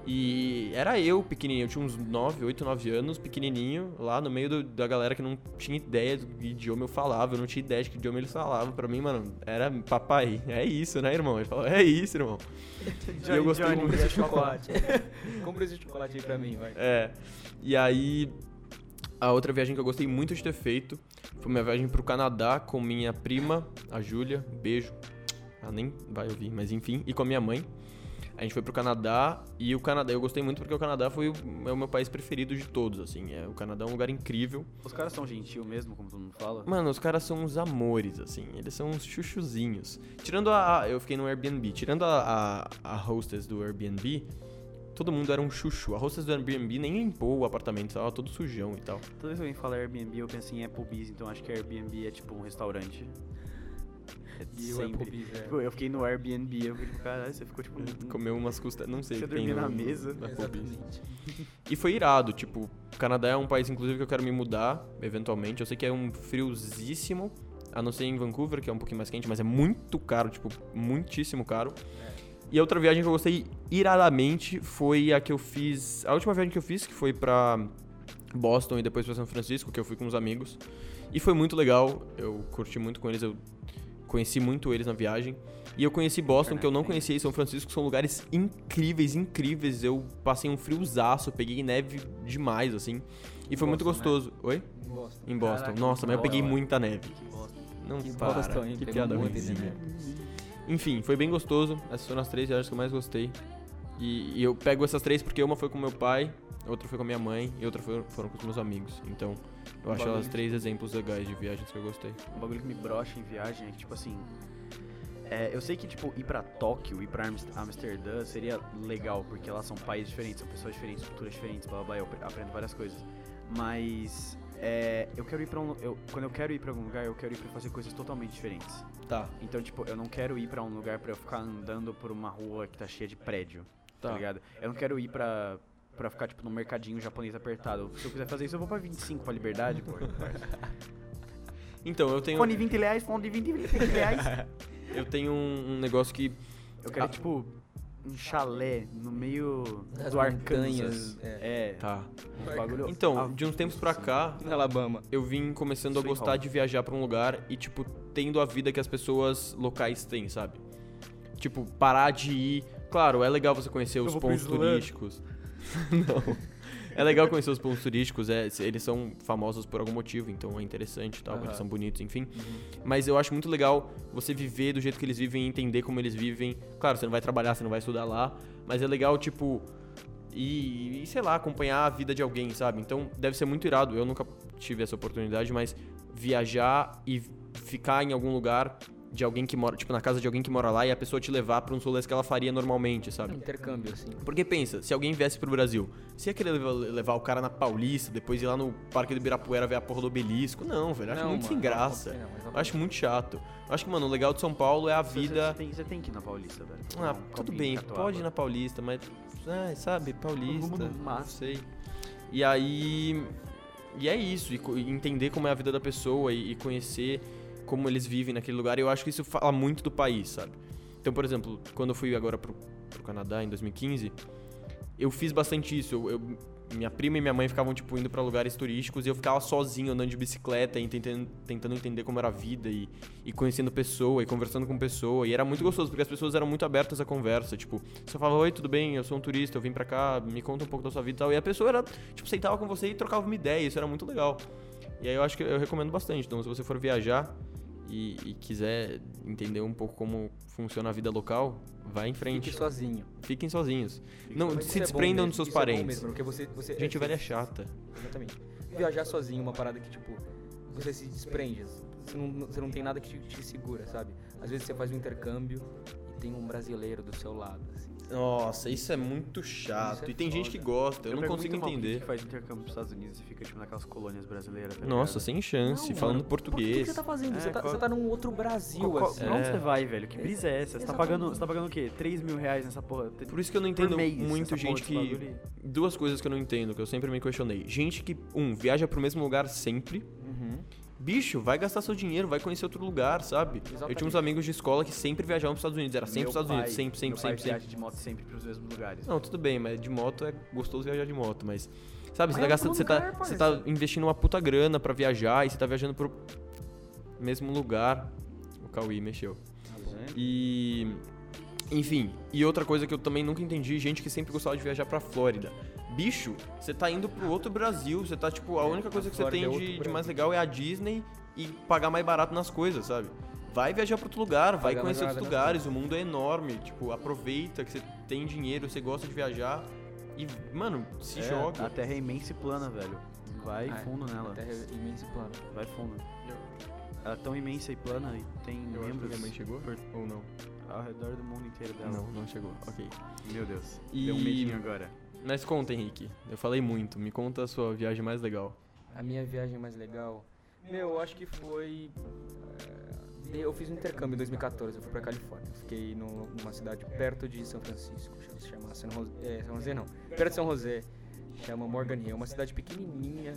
[SPEAKER 1] E era eu pequenininho, eu tinha uns 9, 8, 9 anos, pequenininho, lá no meio do- da galera que não tinha ideia do que idioma eu falava, eu não tinha ideia de que idioma eles falavam. Pra mim, mano, era papai, é isso, né, irmão? Ele falou, é isso, irmão. E eu gostei
[SPEAKER 2] Johnny,
[SPEAKER 1] muito.
[SPEAKER 3] Esse chocolate. Compra esse chocolate aí pra mim, vai.
[SPEAKER 1] É. E aí, a outra viagem que eu gostei muito de ter feito foi minha viagem pro Canadá com minha prima, a Júlia. Beijo. Ela nem vai ouvir, mas enfim. E com a minha mãe. A gente foi pro Canadá e o Canadá, eu gostei muito porque o Canadá foi o, é o meu país preferido de todos, assim. É, o Canadá é um lugar incrível.
[SPEAKER 2] Os caras são gentil mesmo, como todo mundo fala?
[SPEAKER 1] Mano, os caras são uns amores, assim. Eles são uns chuchuzinhos. Tirando a. Eu fiquei no Airbnb. Tirando a, a, a hostess do Airbnb, todo mundo era um chuchu. A hostess do Airbnb nem limpou o apartamento, tava todo sujão e tal.
[SPEAKER 2] Toda vez que alguém fala Airbnb, eu penso em Applebee's, então acho que Airbnb é tipo um restaurante. É
[SPEAKER 3] E o
[SPEAKER 2] sempre.
[SPEAKER 3] Applebee's, é.
[SPEAKER 2] Tipo, eu fiquei no Airbnb, eu fiquei caralho, você ficou tipo.
[SPEAKER 1] Comeu umas costas. Não sei
[SPEAKER 2] Você
[SPEAKER 1] o que tem
[SPEAKER 2] dormiu na mesa.
[SPEAKER 1] na Applebee's.
[SPEAKER 3] Exatamente.
[SPEAKER 1] E foi irado, tipo, o Canadá é um país, inclusive, que eu quero me mudar, eventualmente. Eu sei que é um friozíssimo, a não ser em Vancouver, que é um pouquinho mais quente, mas é muito caro, tipo, muitíssimo caro. E a outra viagem que eu gostei iradamente foi a que eu fiz. A última viagem que eu fiz, que foi pra Boston e depois pra São Francisco, que eu fui com uns amigos. E foi muito legal, eu curti muito com eles, eu conheci muito eles na viagem. E eu conheci Boston, que eu não conhecia, e São Francisco são lugares incríveis, incríveis. Eu passei um friozaço, peguei neve demais, assim. E foi muito
[SPEAKER 3] Boston, né?
[SPEAKER 1] gostoso. Oi?
[SPEAKER 3] Boston.
[SPEAKER 1] Em Boston.
[SPEAKER 2] Caraca,
[SPEAKER 1] Nossa, mas eu peguei muita neve. Não
[SPEAKER 3] Que
[SPEAKER 1] para,
[SPEAKER 3] Boston, hein?
[SPEAKER 1] que piada
[SPEAKER 3] muito,
[SPEAKER 1] ruimzinha.
[SPEAKER 3] né?
[SPEAKER 1] Enfim, foi bem gostoso. Essas foram as três viagens que eu mais gostei. E, e eu pego essas três porque uma foi com meu pai, outra foi com a minha mãe e outra foi- foram com os meus amigos. Então, eu acho
[SPEAKER 2] de-
[SPEAKER 1] três exemplos legais de viagens que eu gostei.
[SPEAKER 2] Um bagulho que me brocha em viagem é que, tipo assim. é, eu sei que, tipo, ir pra Tóquio, ir pra Amst- Amsterdã seria legal, porque lá são países diferentes, são pessoas diferentes, culturas diferentes, blá blá blá, eu apre- aprendo várias coisas. Mas. é, eu quero ir pra um. Eu, quando eu quero ir pra algum lugar, eu quero ir pra fazer coisas totalmente diferentes.
[SPEAKER 1] Tá,
[SPEAKER 2] Então, tipo, eu não quero ir pra um lugar pra eu ficar andando por uma rua que tá cheia de prédio, tá,
[SPEAKER 1] tá.
[SPEAKER 2] ligado? Eu não quero ir pra. Pra ficar, tipo, num mercadinho japonês apertado. Se eu quiser fazer isso, eu vou pra 25 pra liberdade, pô.
[SPEAKER 1] Então, eu tenho,
[SPEAKER 2] Fone de 20 reais, fone de 20, 20 reais.
[SPEAKER 1] eu tenho um, um negócio que.
[SPEAKER 2] Eu quero,
[SPEAKER 1] Ah.
[SPEAKER 2] tipo, um chalé no meio
[SPEAKER 3] Das
[SPEAKER 2] do
[SPEAKER 3] montanhas, é.
[SPEAKER 2] É,
[SPEAKER 1] Tá.
[SPEAKER 2] um bagulho.
[SPEAKER 1] Então, de uns tempos pra cá,
[SPEAKER 3] Na Alabama.
[SPEAKER 1] eu vim começando a gostar
[SPEAKER 2] home.
[SPEAKER 1] de viajar pra um lugar e, tipo, tendo a vida que as pessoas locais têm, sabe? Tipo, parar de ir. Claro, é legal você conhecer os pontos turísticos. Não. É legal conhecer os pontos turísticos, é, eles são famosos por algum motivo, então é interessante e tal,
[SPEAKER 3] Aham.
[SPEAKER 1] eles são bonitos, enfim.
[SPEAKER 2] Uhum.
[SPEAKER 1] Mas eu acho muito legal você viver do jeito que eles vivem, entender como eles vivem. Claro, você não vai trabalhar, você não vai estudar lá, mas é legal, tipo, e, e, sei lá, acompanhar a vida de alguém, sabe? Então deve ser muito irado. Eu nunca tive essa oportunidade, mas viajar e ficar em algum lugar de alguém que mora, tipo, na casa de alguém que mora lá e a pessoa te levar pra uns rolês que ela faria normalmente, sabe?
[SPEAKER 3] intercâmbio, assim.
[SPEAKER 1] Porque pensa, se alguém viesse pro Brasil, você ia querer levar, levar o cara na Paulista, depois ir lá no Parque do Ibirapuera ver a porra do obelisco? Não, velho, acho
[SPEAKER 3] Não,
[SPEAKER 1] muito
[SPEAKER 3] mano,
[SPEAKER 1] sem graça.
[SPEAKER 3] não,
[SPEAKER 1] Eu acho muito chato. Acho que, mano, o legal de São Paulo é a
[SPEAKER 2] Você-
[SPEAKER 1] vida.
[SPEAKER 2] Você tem, você tem que ir na Paulista, velho.
[SPEAKER 1] Ah, tudo bem,
[SPEAKER 2] catuaba.
[SPEAKER 1] pode ir na Paulista, mas. Sabe, Paulista. Não sei. E aí. E é isso, e entender como é a vida da pessoa e, e conhecer como eles vivem naquele lugar. E eu acho que isso fala muito do país, sabe? Então, por exemplo, quando eu fui agora pro, pro Canadá em 2015, eu fiz bastante isso. Eu, eu- minha prima e minha mãe ficavam, tipo, indo pra lugares turísticos e eu ficava sozinho andando de bicicleta e tentando, tentando entender como era a vida e, e conhecendo pessoa e conversando com pessoa. E era muito gostoso, porque as pessoas eram muito abertas à conversa. Tipo, você falava, oi, tudo bem? Eu sou um turista, eu vim pra cá, me conta um pouco da sua vida e tal. E a pessoa era, tipo, sentava com você e trocava uma ideia. Isso era muito legal. E aí eu acho que eu recomendo bastante. Então, se você for viajar e, e quiser entender um pouco como funciona a vida local, vai em frente.
[SPEAKER 3] Fique sozinho.
[SPEAKER 1] Fiquem sozinhos. Não,
[SPEAKER 3] Mas
[SPEAKER 1] se
[SPEAKER 3] é
[SPEAKER 1] desprendam
[SPEAKER 3] mesmo,
[SPEAKER 1] dos seus
[SPEAKER 3] isso é
[SPEAKER 1] parentes.
[SPEAKER 3] mesmo, porque você, você,
[SPEAKER 1] Gente
[SPEAKER 3] é,
[SPEAKER 1] velha
[SPEAKER 3] você-
[SPEAKER 1] chata.
[SPEAKER 3] Exatamente. Viajar sozinho é uma parada que, tipo, você se desprende. Você não, você não tem nada que te, te segura, sabe? Às vezes você faz um intercâmbio e tem um brasileiro do seu lado, assim.
[SPEAKER 1] Nossa, isso é muito chato.
[SPEAKER 3] Isso é
[SPEAKER 1] e tem gente que
[SPEAKER 3] foda.
[SPEAKER 1] gosta, eu, não
[SPEAKER 2] pergunto
[SPEAKER 1] consigo
[SPEAKER 2] que
[SPEAKER 1] entender.
[SPEAKER 2] que faz intercâmbio pros Estados Unidos e fica, tipo, naquelas colônias brasileiras, tá
[SPEAKER 1] Nossa, sem chance,
[SPEAKER 3] Não,
[SPEAKER 1] falando
[SPEAKER 3] mano, Por que
[SPEAKER 1] português.
[SPEAKER 3] você tá fazendo?
[SPEAKER 2] É,
[SPEAKER 3] você, tá,
[SPEAKER 2] qual-
[SPEAKER 3] você tá num outro Brasil,
[SPEAKER 2] Qual- qual-
[SPEAKER 3] assim.
[SPEAKER 2] Pra onde
[SPEAKER 1] É.
[SPEAKER 2] você vai, velho? Que brisa é essa? Você tá pagando, você tá pagando o quê? 3 mil reais nessa porra?
[SPEAKER 1] Por isso que eu não
[SPEAKER 2] Por
[SPEAKER 1] entendo
[SPEAKER 2] mês,
[SPEAKER 1] muito gente que. Duas coisas que eu não entendo, que eu sempre me questionei. Gente que, um, viaja pro mesmo lugar sempre.
[SPEAKER 3] Uhum.
[SPEAKER 1] Bicho, vai gastar seu dinheiro, vai conhecer outro lugar, sabe? Eu tinha uns
[SPEAKER 3] Exatamente.
[SPEAKER 1] amigos de escola que sempre viajavam pros Estados Unidos. Era sempre pros Estados Unidos,
[SPEAKER 2] pai-
[SPEAKER 1] sempre, sempre, sempre, sempre.
[SPEAKER 2] viaja de moto sempre pros mesmos lugares.
[SPEAKER 1] Não, tudo bem, mas de moto é gostoso viajar de moto, mas. Sabe, você
[SPEAKER 3] Mas
[SPEAKER 1] tá
[SPEAKER 3] é
[SPEAKER 1] gastando. Você tá,
[SPEAKER 3] lugar,
[SPEAKER 1] você
[SPEAKER 3] parça.
[SPEAKER 1] tá investindo uma puta grana pra viajar e você tá viajando pro mesmo lugar. O Cauí mexeu. E. Enfim, e outra coisa que eu também nunca entendi, gente que sempre gostava de viajar pra Flórida. Bicho, você tá indo pro outro Brasil, você tá, tipo, a
[SPEAKER 3] É,
[SPEAKER 1] única coisa
[SPEAKER 3] a
[SPEAKER 1] que você tem
[SPEAKER 3] é
[SPEAKER 1] de, de mais legal é a Disney e pagar mais barato nas coisas, sabe? Vai viajar pra outro lugar, vai
[SPEAKER 3] Pagar
[SPEAKER 1] conhecer outros lugares, o mundo é enorme, tipo, aproveita que você tem dinheiro, você gosta de viajar e, mano, se
[SPEAKER 2] É,
[SPEAKER 1] joga.
[SPEAKER 2] A Terra é imensa e plana, velho. Vai
[SPEAKER 3] Ah,
[SPEAKER 2] fundo
[SPEAKER 3] A
[SPEAKER 2] nela.
[SPEAKER 3] terra é imensa e plana.
[SPEAKER 2] Vai fundo. Ela é tão imensa e plana e tem
[SPEAKER 1] Eu acho que
[SPEAKER 2] membros
[SPEAKER 1] minha mãe chegou
[SPEAKER 2] por-
[SPEAKER 1] ou não?
[SPEAKER 2] ao redor do mundo inteiro dela.
[SPEAKER 1] Não, não chegou. Ok.
[SPEAKER 2] Meu Deus.
[SPEAKER 1] E-
[SPEAKER 2] Deu um medinho agora.
[SPEAKER 1] Mas conta, Henrique. Eu falei muito. Me conta a sua viagem mais legal.
[SPEAKER 3] A minha viagem mais legal, meu, eu acho que foi. eh, Eu fiz um intercâmbio em 2014, eu fui pra Califórnia. Fiquei numa cidade perto de São Francisco, se chama São José, é, São José não, perto de São José, chama Morgan Hill. É uma cidade pequenininha,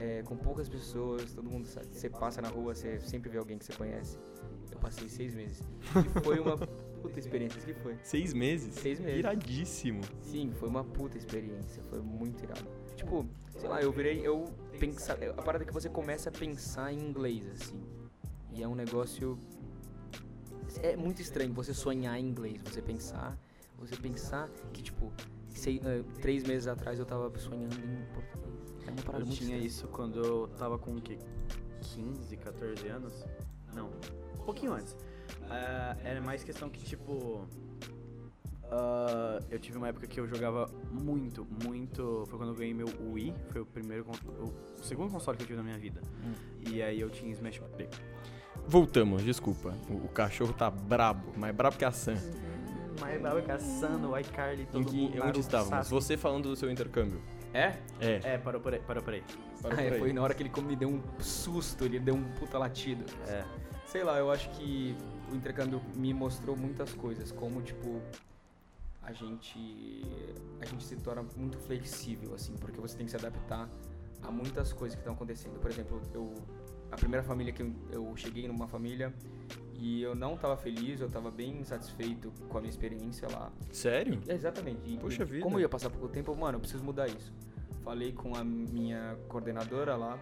[SPEAKER 3] é, com poucas pessoas, todo mundo sabe. Você passa na rua, você sempre vê alguém que você conhece. Eu passei seis meses. E foi uma puta experiência, isso que foi.
[SPEAKER 1] Seis meses?
[SPEAKER 3] Seis meses.
[SPEAKER 1] Iradíssimo.
[SPEAKER 3] Sim, foi uma puta experiência, foi muito irado. Tipo, sei lá, eu virei, eu pensar, a parada é que você começa a pensar em inglês assim. E é um negócio é muito estranho você sonhar em inglês, você pensar, você pensar que tipo, sei, eh, três meses atrás eu tava sonhando em português. É uma parada
[SPEAKER 2] Eu
[SPEAKER 3] muito
[SPEAKER 2] tinha
[SPEAKER 3] estranha.
[SPEAKER 2] isso quando eu tava com o quê? 15, 14 anos? Não, um pouquinho antes. Ah, era mais questão que, tipo. ah, eu tive uma época que eu jogava muito, muito. Foi quando eu ganhei meu Wii. Foi o primeiro. O segundo console que eu tive na minha vida.
[SPEAKER 3] Hum.
[SPEAKER 2] E aí eu tinha Smash Play.
[SPEAKER 1] Voltamos, desculpa. O, o cachorro tá brabo, mais brabo que a Sam.
[SPEAKER 2] Mas tava caçando, o iCarly, todo
[SPEAKER 1] que,
[SPEAKER 2] mundo.
[SPEAKER 1] onde estávamos? Você falando do seu intercâmbio.
[SPEAKER 3] É?
[SPEAKER 1] É.
[SPEAKER 2] É, parou por aí. Parou por aí.
[SPEAKER 1] Parou
[SPEAKER 3] Ah,
[SPEAKER 1] por aí.
[SPEAKER 3] foi na hora que ele me deu um susto, ele deu um puta latido.
[SPEAKER 2] É.
[SPEAKER 3] Sei lá, eu acho que o intercâmbio me mostrou muitas coisas, como tipo a gente a gente se torna muito flexível assim, porque você tem que se adaptar a muitas coisas que estão acontecendo. Por exemplo, eu a primeira família que eu, eu cheguei numa família e eu não estava feliz, eu estava bem insatisfeito com a minha experiência lá.
[SPEAKER 1] Sério?
[SPEAKER 3] É, Exatamente. E,
[SPEAKER 1] Poxa
[SPEAKER 3] e
[SPEAKER 1] vida.
[SPEAKER 3] Como eu ia passar pouco tempo, mano, eu preciso mudar isso. Falei com a minha coordenadora lá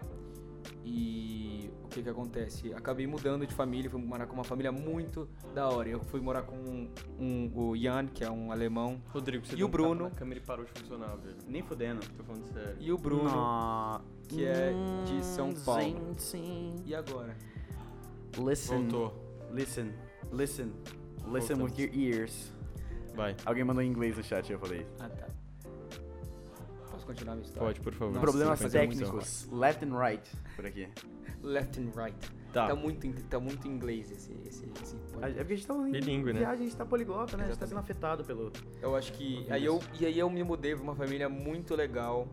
[SPEAKER 3] e o que que acontece? Acabei mudando de família, fui morar com uma família muito da hora. Eu fui morar com um, um- o Jan, que é um alemão,
[SPEAKER 1] Rodrigo, você
[SPEAKER 3] E
[SPEAKER 1] deu
[SPEAKER 3] o
[SPEAKER 1] um tapa
[SPEAKER 3] Bruno?
[SPEAKER 1] na câmera e parou de funcionar, velho.
[SPEAKER 2] Nem fudendo.
[SPEAKER 1] Tô falando sério.
[SPEAKER 3] e o Bruno, que é de São Paulo.
[SPEAKER 2] Gente.
[SPEAKER 3] E agora?
[SPEAKER 2] Listen.
[SPEAKER 1] Voltou.
[SPEAKER 2] Listen. Listen. Listen
[SPEAKER 1] Voltamos.
[SPEAKER 2] with your ears.
[SPEAKER 1] Vai.
[SPEAKER 2] Alguém mandou em inglês no chat, eu falei.
[SPEAKER 3] Ah, tá. Posso continuar a minha história?
[SPEAKER 1] Pode, por favor.
[SPEAKER 3] Nossa,
[SPEAKER 2] Problemas técnicos. Left and right. Por aqui.
[SPEAKER 3] Left and right.
[SPEAKER 1] Tá.
[SPEAKER 3] Tá, muito, em- tá muito em inglês esse, esse, esse
[SPEAKER 2] É porque a gente tá em
[SPEAKER 1] Bilíngue, né?
[SPEAKER 2] viagem, a gente tá poliglota, né? A gente tá sendo afetado pelo...
[SPEAKER 3] Eu acho que. Aí eu, e aí eu me mudei pra uma família muito legal.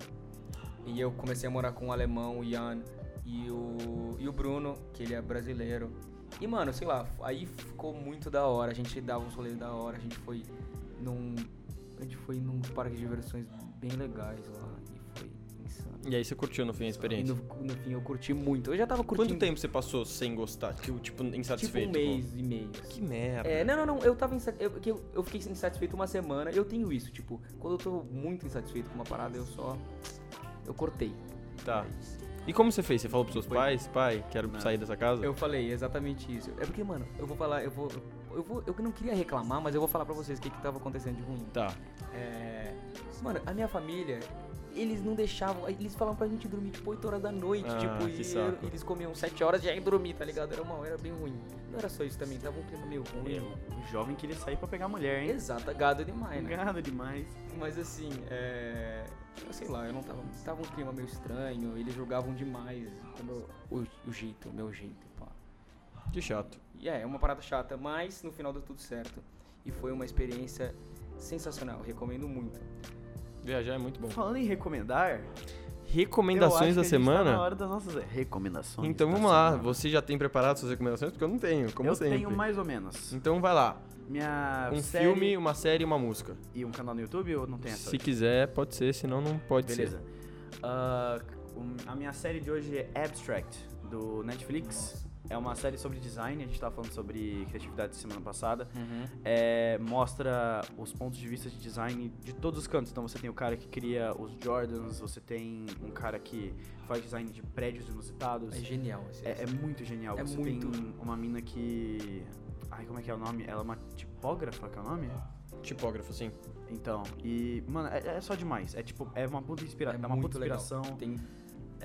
[SPEAKER 3] E eu comecei a morar com um alemão, o Jan, e o, e o Bruno, que ele é brasileiro. E, mano, sei lá, aí ficou muito da hora. A gente dava uns rolês da hora. A gente foi num. A gente foi num parque de diversões bem legais lá. E foi insano.
[SPEAKER 1] E aí você curtiu no fim a experiência?
[SPEAKER 3] no, no fim eu curti muito. Eu já tava curtindo.
[SPEAKER 1] Quanto tempo você passou sem gostar? Tipo, tipo
[SPEAKER 3] Tipo
[SPEAKER 1] insatisfeito?
[SPEAKER 3] um mês e meio.
[SPEAKER 1] Que merda.
[SPEAKER 3] É, não, não, não, eu tava insa- eu, eu, eu fiquei insatisfeito uma semana, eu tenho isso, tipo, quando eu tô muito insatisfeito com uma parada, eu só. Eu cortei.
[SPEAKER 1] Tá. E como você fez? Você falou pros seus
[SPEAKER 3] Foi.
[SPEAKER 1] pais? Pai, quero
[SPEAKER 2] Não.
[SPEAKER 1] sair dessa casa?
[SPEAKER 3] Eu falei exatamente isso. É porque, mano, eu vou falar, eu vou. Eu vou. Eu não queria reclamar, mas eu vou falar pra vocês o que, que tava acontecendo de ruim.
[SPEAKER 1] Tá.
[SPEAKER 3] É. Mano, a minha família, eles não deixavam. Eles falavam pra gente dormir tipo 8 horas da noite.
[SPEAKER 1] Ah,
[SPEAKER 3] tipo, e
[SPEAKER 1] saco.
[SPEAKER 3] eles comiam 7 horas e já iam dormir, tá ligado? Era mal, era bem ruim. Não era só isso também, tava um clima meio ruim.
[SPEAKER 2] É, o jovem queria sair pra pegar mulher, hein?
[SPEAKER 3] Exato, gado demais, né?
[SPEAKER 2] Engado demais.
[SPEAKER 3] Mas assim, é. eu Sei lá, eu não tava. Tava um clima meio estranho, eles jogavam demais como o, o jeito, o meu jeito, pá.
[SPEAKER 1] Que chato.
[SPEAKER 3] E é, é uma parada chata, mas no final deu tudo certo. E foi uma experiência sensacional, recomendo muito.
[SPEAKER 1] Viajar é muito bom.
[SPEAKER 2] Falando em recomendar...
[SPEAKER 1] Recomendações
[SPEAKER 2] eu
[SPEAKER 1] da
[SPEAKER 2] acho que a gente Tá
[SPEAKER 1] semana?
[SPEAKER 2] na hora das nossas recomendações.
[SPEAKER 1] Então vamos lá.
[SPEAKER 2] semana.
[SPEAKER 1] Você já tem preparado suas recomendações? Porque eu não tenho, como
[SPEAKER 2] eu
[SPEAKER 1] sempre.
[SPEAKER 2] tenho mais ou menos.
[SPEAKER 1] Então vai lá.
[SPEAKER 2] Minha
[SPEAKER 1] Um
[SPEAKER 2] série
[SPEAKER 1] filme, uma série e uma música.
[SPEAKER 2] e um canal no YouTube ou não tem essa?
[SPEAKER 1] Se quiser, pode ser, senão não pode
[SPEAKER 2] Beleza.
[SPEAKER 1] ser.
[SPEAKER 2] Ah, um, a minha série de hoje é Abstract, do Netflix. É uma série sobre design, a gente tava falando sobre criatividade semana passada. É, mostra os pontos de vista de design de todos os cantos. Então você tem o cara que cria os Jordans, você tem um cara que faz design de prédios inusitados.
[SPEAKER 3] É genial esse.
[SPEAKER 2] É, é muito genial.
[SPEAKER 3] É
[SPEAKER 2] você
[SPEAKER 3] muito.
[SPEAKER 2] tem uma mina que. Ai, como é que é o nome? Ela é uma tipógrafa, que é o nome?
[SPEAKER 1] Tipógrafo, sim.
[SPEAKER 2] Então, e, mano, é, é só demais. É tipo, é uma puta inspira
[SPEAKER 3] É
[SPEAKER 2] é uma
[SPEAKER 3] muito
[SPEAKER 2] puta
[SPEAKER 3] legal.
[SPEAKER 2] inspiração.
[SPEAKER 3] Tem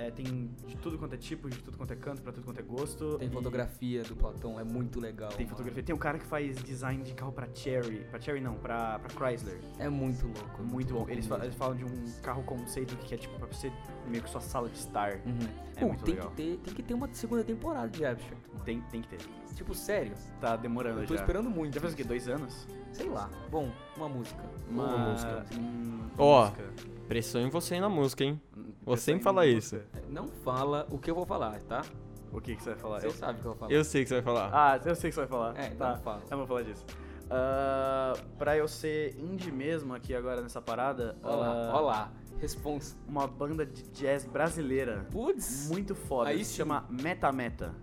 [SPEAKER 2] É, tem de tudo quanto é tipo, de tudo quanto é canto, pra tudo quanto é gosto.
[SPEAKER 3] Tem
[SPEAKER 2] e
[SPEAKER 3] fotografia do Platão, é muito legal.
[SPEAKER 2] Tem
[SPEAKER 3] mano.
[SPEAKER 2] fotografia. Tem um cara que faz design de carro pra Cherry. Pra Cherry não, pra, pra Chrysler.
[SPEAKER 3] É muito louco. é
[SPEAKER 2] Muito bom.
[SPEAKER 3] louco
[SPEAKER 2] Eles, fa-
[SPEAKER 3] mesmo.
[SPEAKER 2] eles falam de um carro conceito que é tipo pra você meio que sua sala de estar.
[SPEAKER 3] Uhum.
[SPEAKER 2] É
[SPEAKER 3] Pô,
[SPEAKER 2] muito
[SPEAKER 3] tem
[SPEAKER 2] legal.
[SPEAKER 3] que ter, tem que ter uma segunda temporada de Abstract. mano.
[SPEAKER 2] Tem, tem que ter.
[SPEAKER 3] Tipo, sério.
[SPEAKER 2] Tá demorando
[SPEAKER 3] Eu tô
[SPEAKER 2] já.
[SPEAKER 3] esperando muito.
[SPEAKER 2] Já faz o quê? Dois anos?
[SPEAKER 3] Sei lá. Bom, uma música.
[SPEAKER 2] Uma,
[SPEAKER 1] música.
[SPEAKER 2] hum,
[SPEAKER 1] Ó,
[SPEAKER 2] música.
[SPEAKER 1] Pressão em você e na música, hein?
[SPEAKER 2] Hum,
[SPEAKER 1] Você sempre
[SPEAKER 2] em
[SPEAKER 1] fala
[SPEAKER 2] música.
[SPEAKER 1] isso.
[SPEAKER 3] Não fala o que eu vou falar, tá?
[SPEAKER 2] O que, que você vai falar?
[SPEAKER 3] Você
[SPEAKER 2] Eu-
[SPEAKER 3] sabe o que eu vou falar.
[SPEAKER 1] Eu sei que você vai falar.
[SPEAKER 2] Ah, eu sei o que você vai falar.
[SPEAKER 3] É,
[SPEAKER 2] tá.
[SPEAKER 3] então fala.
[SPEAKER 2] Eu vou falar disso. Ah, pra eu ser indie mesmo aqui agora nessa parada,
[SPEAKER 3] Olha lá,
[SPEAKER 2] ah,
[SPEAKER 3] olha lá. Responsa.
[SPEAKER 2] uma banda de jazz brasileira
[SPEAKER 3] Putz.
[SPEAKER 2] muito foda.
[SPEAKER 3] Aí
[SPEAKER 2] se chama Meta Meta.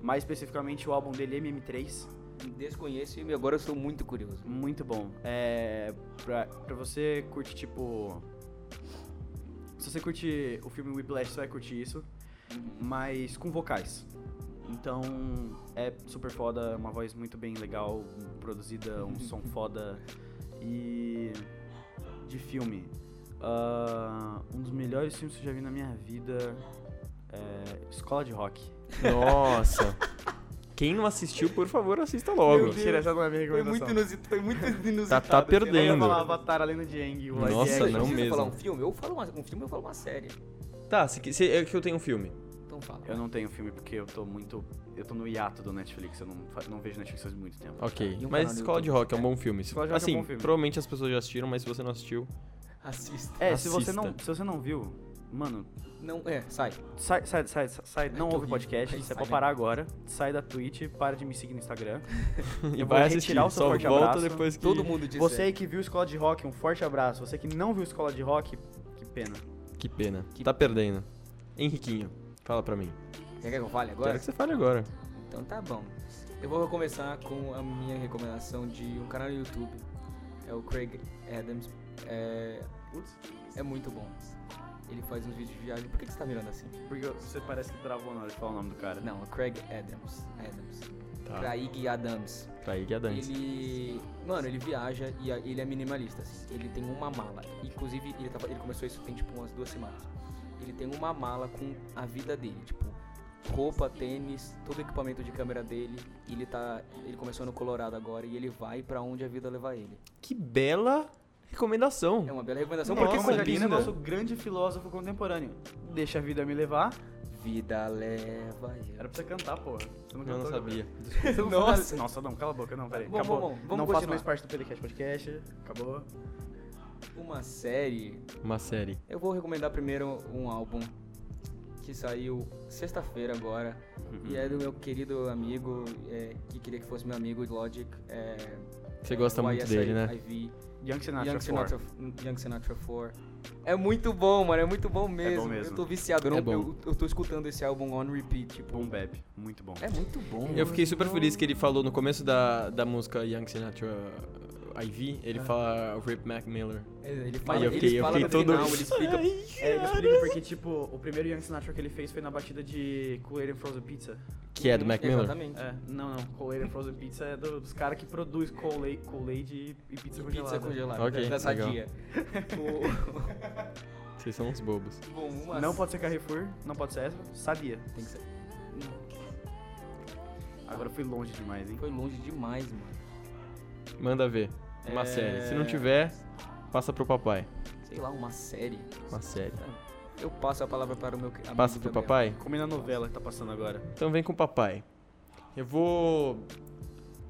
[SPEAKER 2] Mais especificamente o álbum dele, MM3.
[SPEAKER 3] Desconheço e agora eu sou muito curioso.
[SPEAKER 2] Muito bom. É. Pra, pra você curte, tipo. Se você curte o filme Whiplash, você vai curtir isso. Mas com vocais. Então é super foda, uma voz muito bem legal, produzida, um som foda. E. De filme. ah, um dos melhores filmes que eu já vi na minha vida é. Escola de Rock.
[SPEAKER 1] Nossa. Quem não assistiu, por favor, assista logo.
[SPEAKER 2] Mentira, essa não é minha recomendação.
[SPEAKER 3] inusitado. Foi muito inusitado.
[SPEAKER 1] Tá, tá
[SPEAKER 2] Eu ia
[SPEAKER 1] perdendo.
[SPEAKER 2] falar Avatar, Além de Aang, o live
[SPEAKER 1] Nossa,
[SPEAKER 2] action.
[SPEAKER 1] não
[SPEAKER 3] Você
[SPEAKER 1] mesmo.
[SPEAKER 3] falar um filme? Eu falo uma, um filme, eu falo uma série.
[SPEAKER 1] Tá, se, se, é que eu tenho um filme.
[SPEAKER 3] Então fala.
[SPEAKER 2] Eu não tenho filme porque eu tô muito. Eu tô no hiato do Netflix, eu não, fa- não vejo Netflix faz muito tempo.
[SPEAKER 1] Ok.
[SPEAKER 3] E um
[SPEAKER 1] mas
[SPEAKER 3] no
[SPEAKER 1] Escola de
[SPEAKER 3] YouTube.
[SPEAKER 1] Rock é um bom filme.
[SPEAKER 2] Escola de Rock é um
[SPEAKER 1] assim,
[SPEAKER 2] bom filme.
[SPEAKER 1] provavelmente as pessoas já assistiram, mas se você não assistiu.
[SPEAKER 3] Assista.
[SPEAKER 2] É, se você, não, se você não viu, mano,
[SPEAKER 3] Não, é, sai.
[SPEAKER 2] sai, sai, sai, sai não
[SPEAKER 3] que
[SPEAKER 2] ouve o podcast, você pode parar agora, sai da Twitch, para de me seguir no Instagram.
[SPEAKER 1] E
[SPEAKER 2] Eu
[SPEAKER 1] vai
[SPEAKER 2] vou
[SPEAKER 1] assistir.
[SPEAKER 2] retirar o seu
[SPEAKER 1] Só
[SPEAKER 2] forte
[SPEAKER 1] volta
[SPEAKER 2] abraço.
[SPEAKER 1] depois que.
[SPEAKER 3] Todo mundo disse.
[SPEAKER 2] Você aí que viu Escola de Rock, um forte abraço. Você que não viu Escola de Rock, que pena.
[SPEAKER 1] Que pena.
[SPEAKER 3] Que
[SPEAKER 1] Tá perdendo. Henriquinho, fala pra mim.
[SPEAKER 3] Quer que eu fale agora?
[SPEAKER 1] Quero que você fale agora.
[SPEAKER 3] Então tá bom. Eu vou começar com a minha recomendação de um canal no YouTube. É o Craig Adams. É,
[SPEAKER 2] Putz,
[SPEAKER 3] é muito bom. Ele faz uns vídeos de viagem. Por que, você tá mirando assim?
[SPEAKER 2] porque você parece que travou na hora de falar o nome do cara.
[SPEAKER 3] Não, é Craig Adams. Adams.
[SPEAKER 1] Tá.
[SPEAKER 3] Craig Adams.
[SPEAKER 1] Pra aí que é a dança.
[SPEAKER 3] Ele. Mano, ele viaja e ele é minimalista. assim. Ele tem uma mala. Inclusive, ele, tava, ele começou isso tem tipo umas duas semanas. Ele tem uma mala com a vida dele, tipo, roupa, tênis, todo o equipamento de câmera dele. E ele tá. Ele começou no Colorado agora e ele vai pra onde a vida levar ele.
[SPEAKER 1] Que bela recomendação.
[SPEAKER 3] É uma bela recomendação
[SPEAKER 1] Nossa,
[SPEAKER 3] porque
[SPEAKER 2] disse o nosso grande filósofo contemporâneo, deixa a vida me levar.
[SPEAKER 3] vida leva eu.
[SPEAKER 2] Era pra você cantar, porra. Você
[SPEAKER 1] Eu não sabia.
[SPEAKER 3] Nossa.
[SPEAKER 2] fazer- Nossa, não, cala a boca, não, peraí.
[SPEAKER 3] Vamos,
[SPEAKER 2] Acabou.
[SPEAKER 3] vamos, vamos
[SPEAKER 2] não faço
[SPEAKER 3] continuar.
[SPEAKER 2] mais parte do PDCast Podcast. Acabou.
[SPEAKER 3] Uma série.
[SPEAKER 1] Uma série.
[SPEAKER 3] Eu vou recomendar primeiro um álbum que saiu sexta-feira agora. E é do meu querido amigo, é, que queria que fosse meu amigo, Logic. É,
[SPEAKER 1] Você gosta muito
[SPEAKER 3] YSI,
[SPEAKER 1] dele, né?
[SPEAKER 3] IV,
[SPEAKER 2] Young Sinatra,
[SPEAKER 3] Young
[SPEAKER 2] 4.
[SPEAKER 3] Sinatra, Young Sinatra 4. É muito bom, mano, é muito bom mesmo.
[SPEAKER 2] mesmo.
[SPEAKER 3] Eu tô viciado, eu, não,
[SPEAKER 1] É bom.
[SPEAKER 3] eu, eu tô escutando esse álbum on repeat, tipo.
[SPEAKER 2] Bom Beb, muito bom.
[SPEAKER 3] É muito bom.
[SPEAKER 1] Eu fiquei super feliz que ele falou no começo da, da música Young Sinatra IV, ele fala Rip Mac Miller.
[SPEAKER 3] É, Ele fala,
[SPEAKER 1] Aí eu fiquei- eu todo-
[SPEAKER 3] final, ele explica.
[SPEAKER 2] É, ele explica porque, tipo, o primeiro Young Sinatra que ele fez foi na batida de Kool-Aid and Frozen Pizza.
[SPEAKER 1] Que é do Mac Miller.
[SPEAKER 3] Exatamente.
[SPEAKER 2] É, não, não. Kool-Aid and Frozen Pizza é do- dos caras que produz Kool-Aid Kool e, e pizza
[SPEAKER 3] E
[SPEAKER 2] congelada.
[SPEAKER 3] pizza congelada.
[SPEAKER 1] Ok,
[SPEAKER 3] da
[SPEAKER 1] legal.
[SPEAKER 3] O-
[SPEAKER 1] Vocês são uns bobos.
[SPEAKER 3] Bom, uma
[SPEAKER 2] Não pode ser Carrefour, não pode ser essa, Sadia.
[SPEAKER 3] Tem que ser.
[SPEAKER 2] Agora eu fui longe demais, hein?
[SPEAKER 3] Foi longe demais, mano.
[SPEAKER 1] Manda ver. Uma
[SPEAKER 2] É.
[SPEAKER 1] série. Se não tiver, passa pro papai.
[SPEAKER 3] Sei lá, uma série.
[SPEAKER 1] Uma série.
[SPEAKER 3] Eu passo a palavra para o meu amigo
[SPEAKER 1] Passa pro
[SPEAKER 3] Gabriel.
[SPEAKER 1] papai?
[SPEAKER 2] Como na novela que tá passando agora.
[SPEAKER 1] Então vem com o papai. Eu vou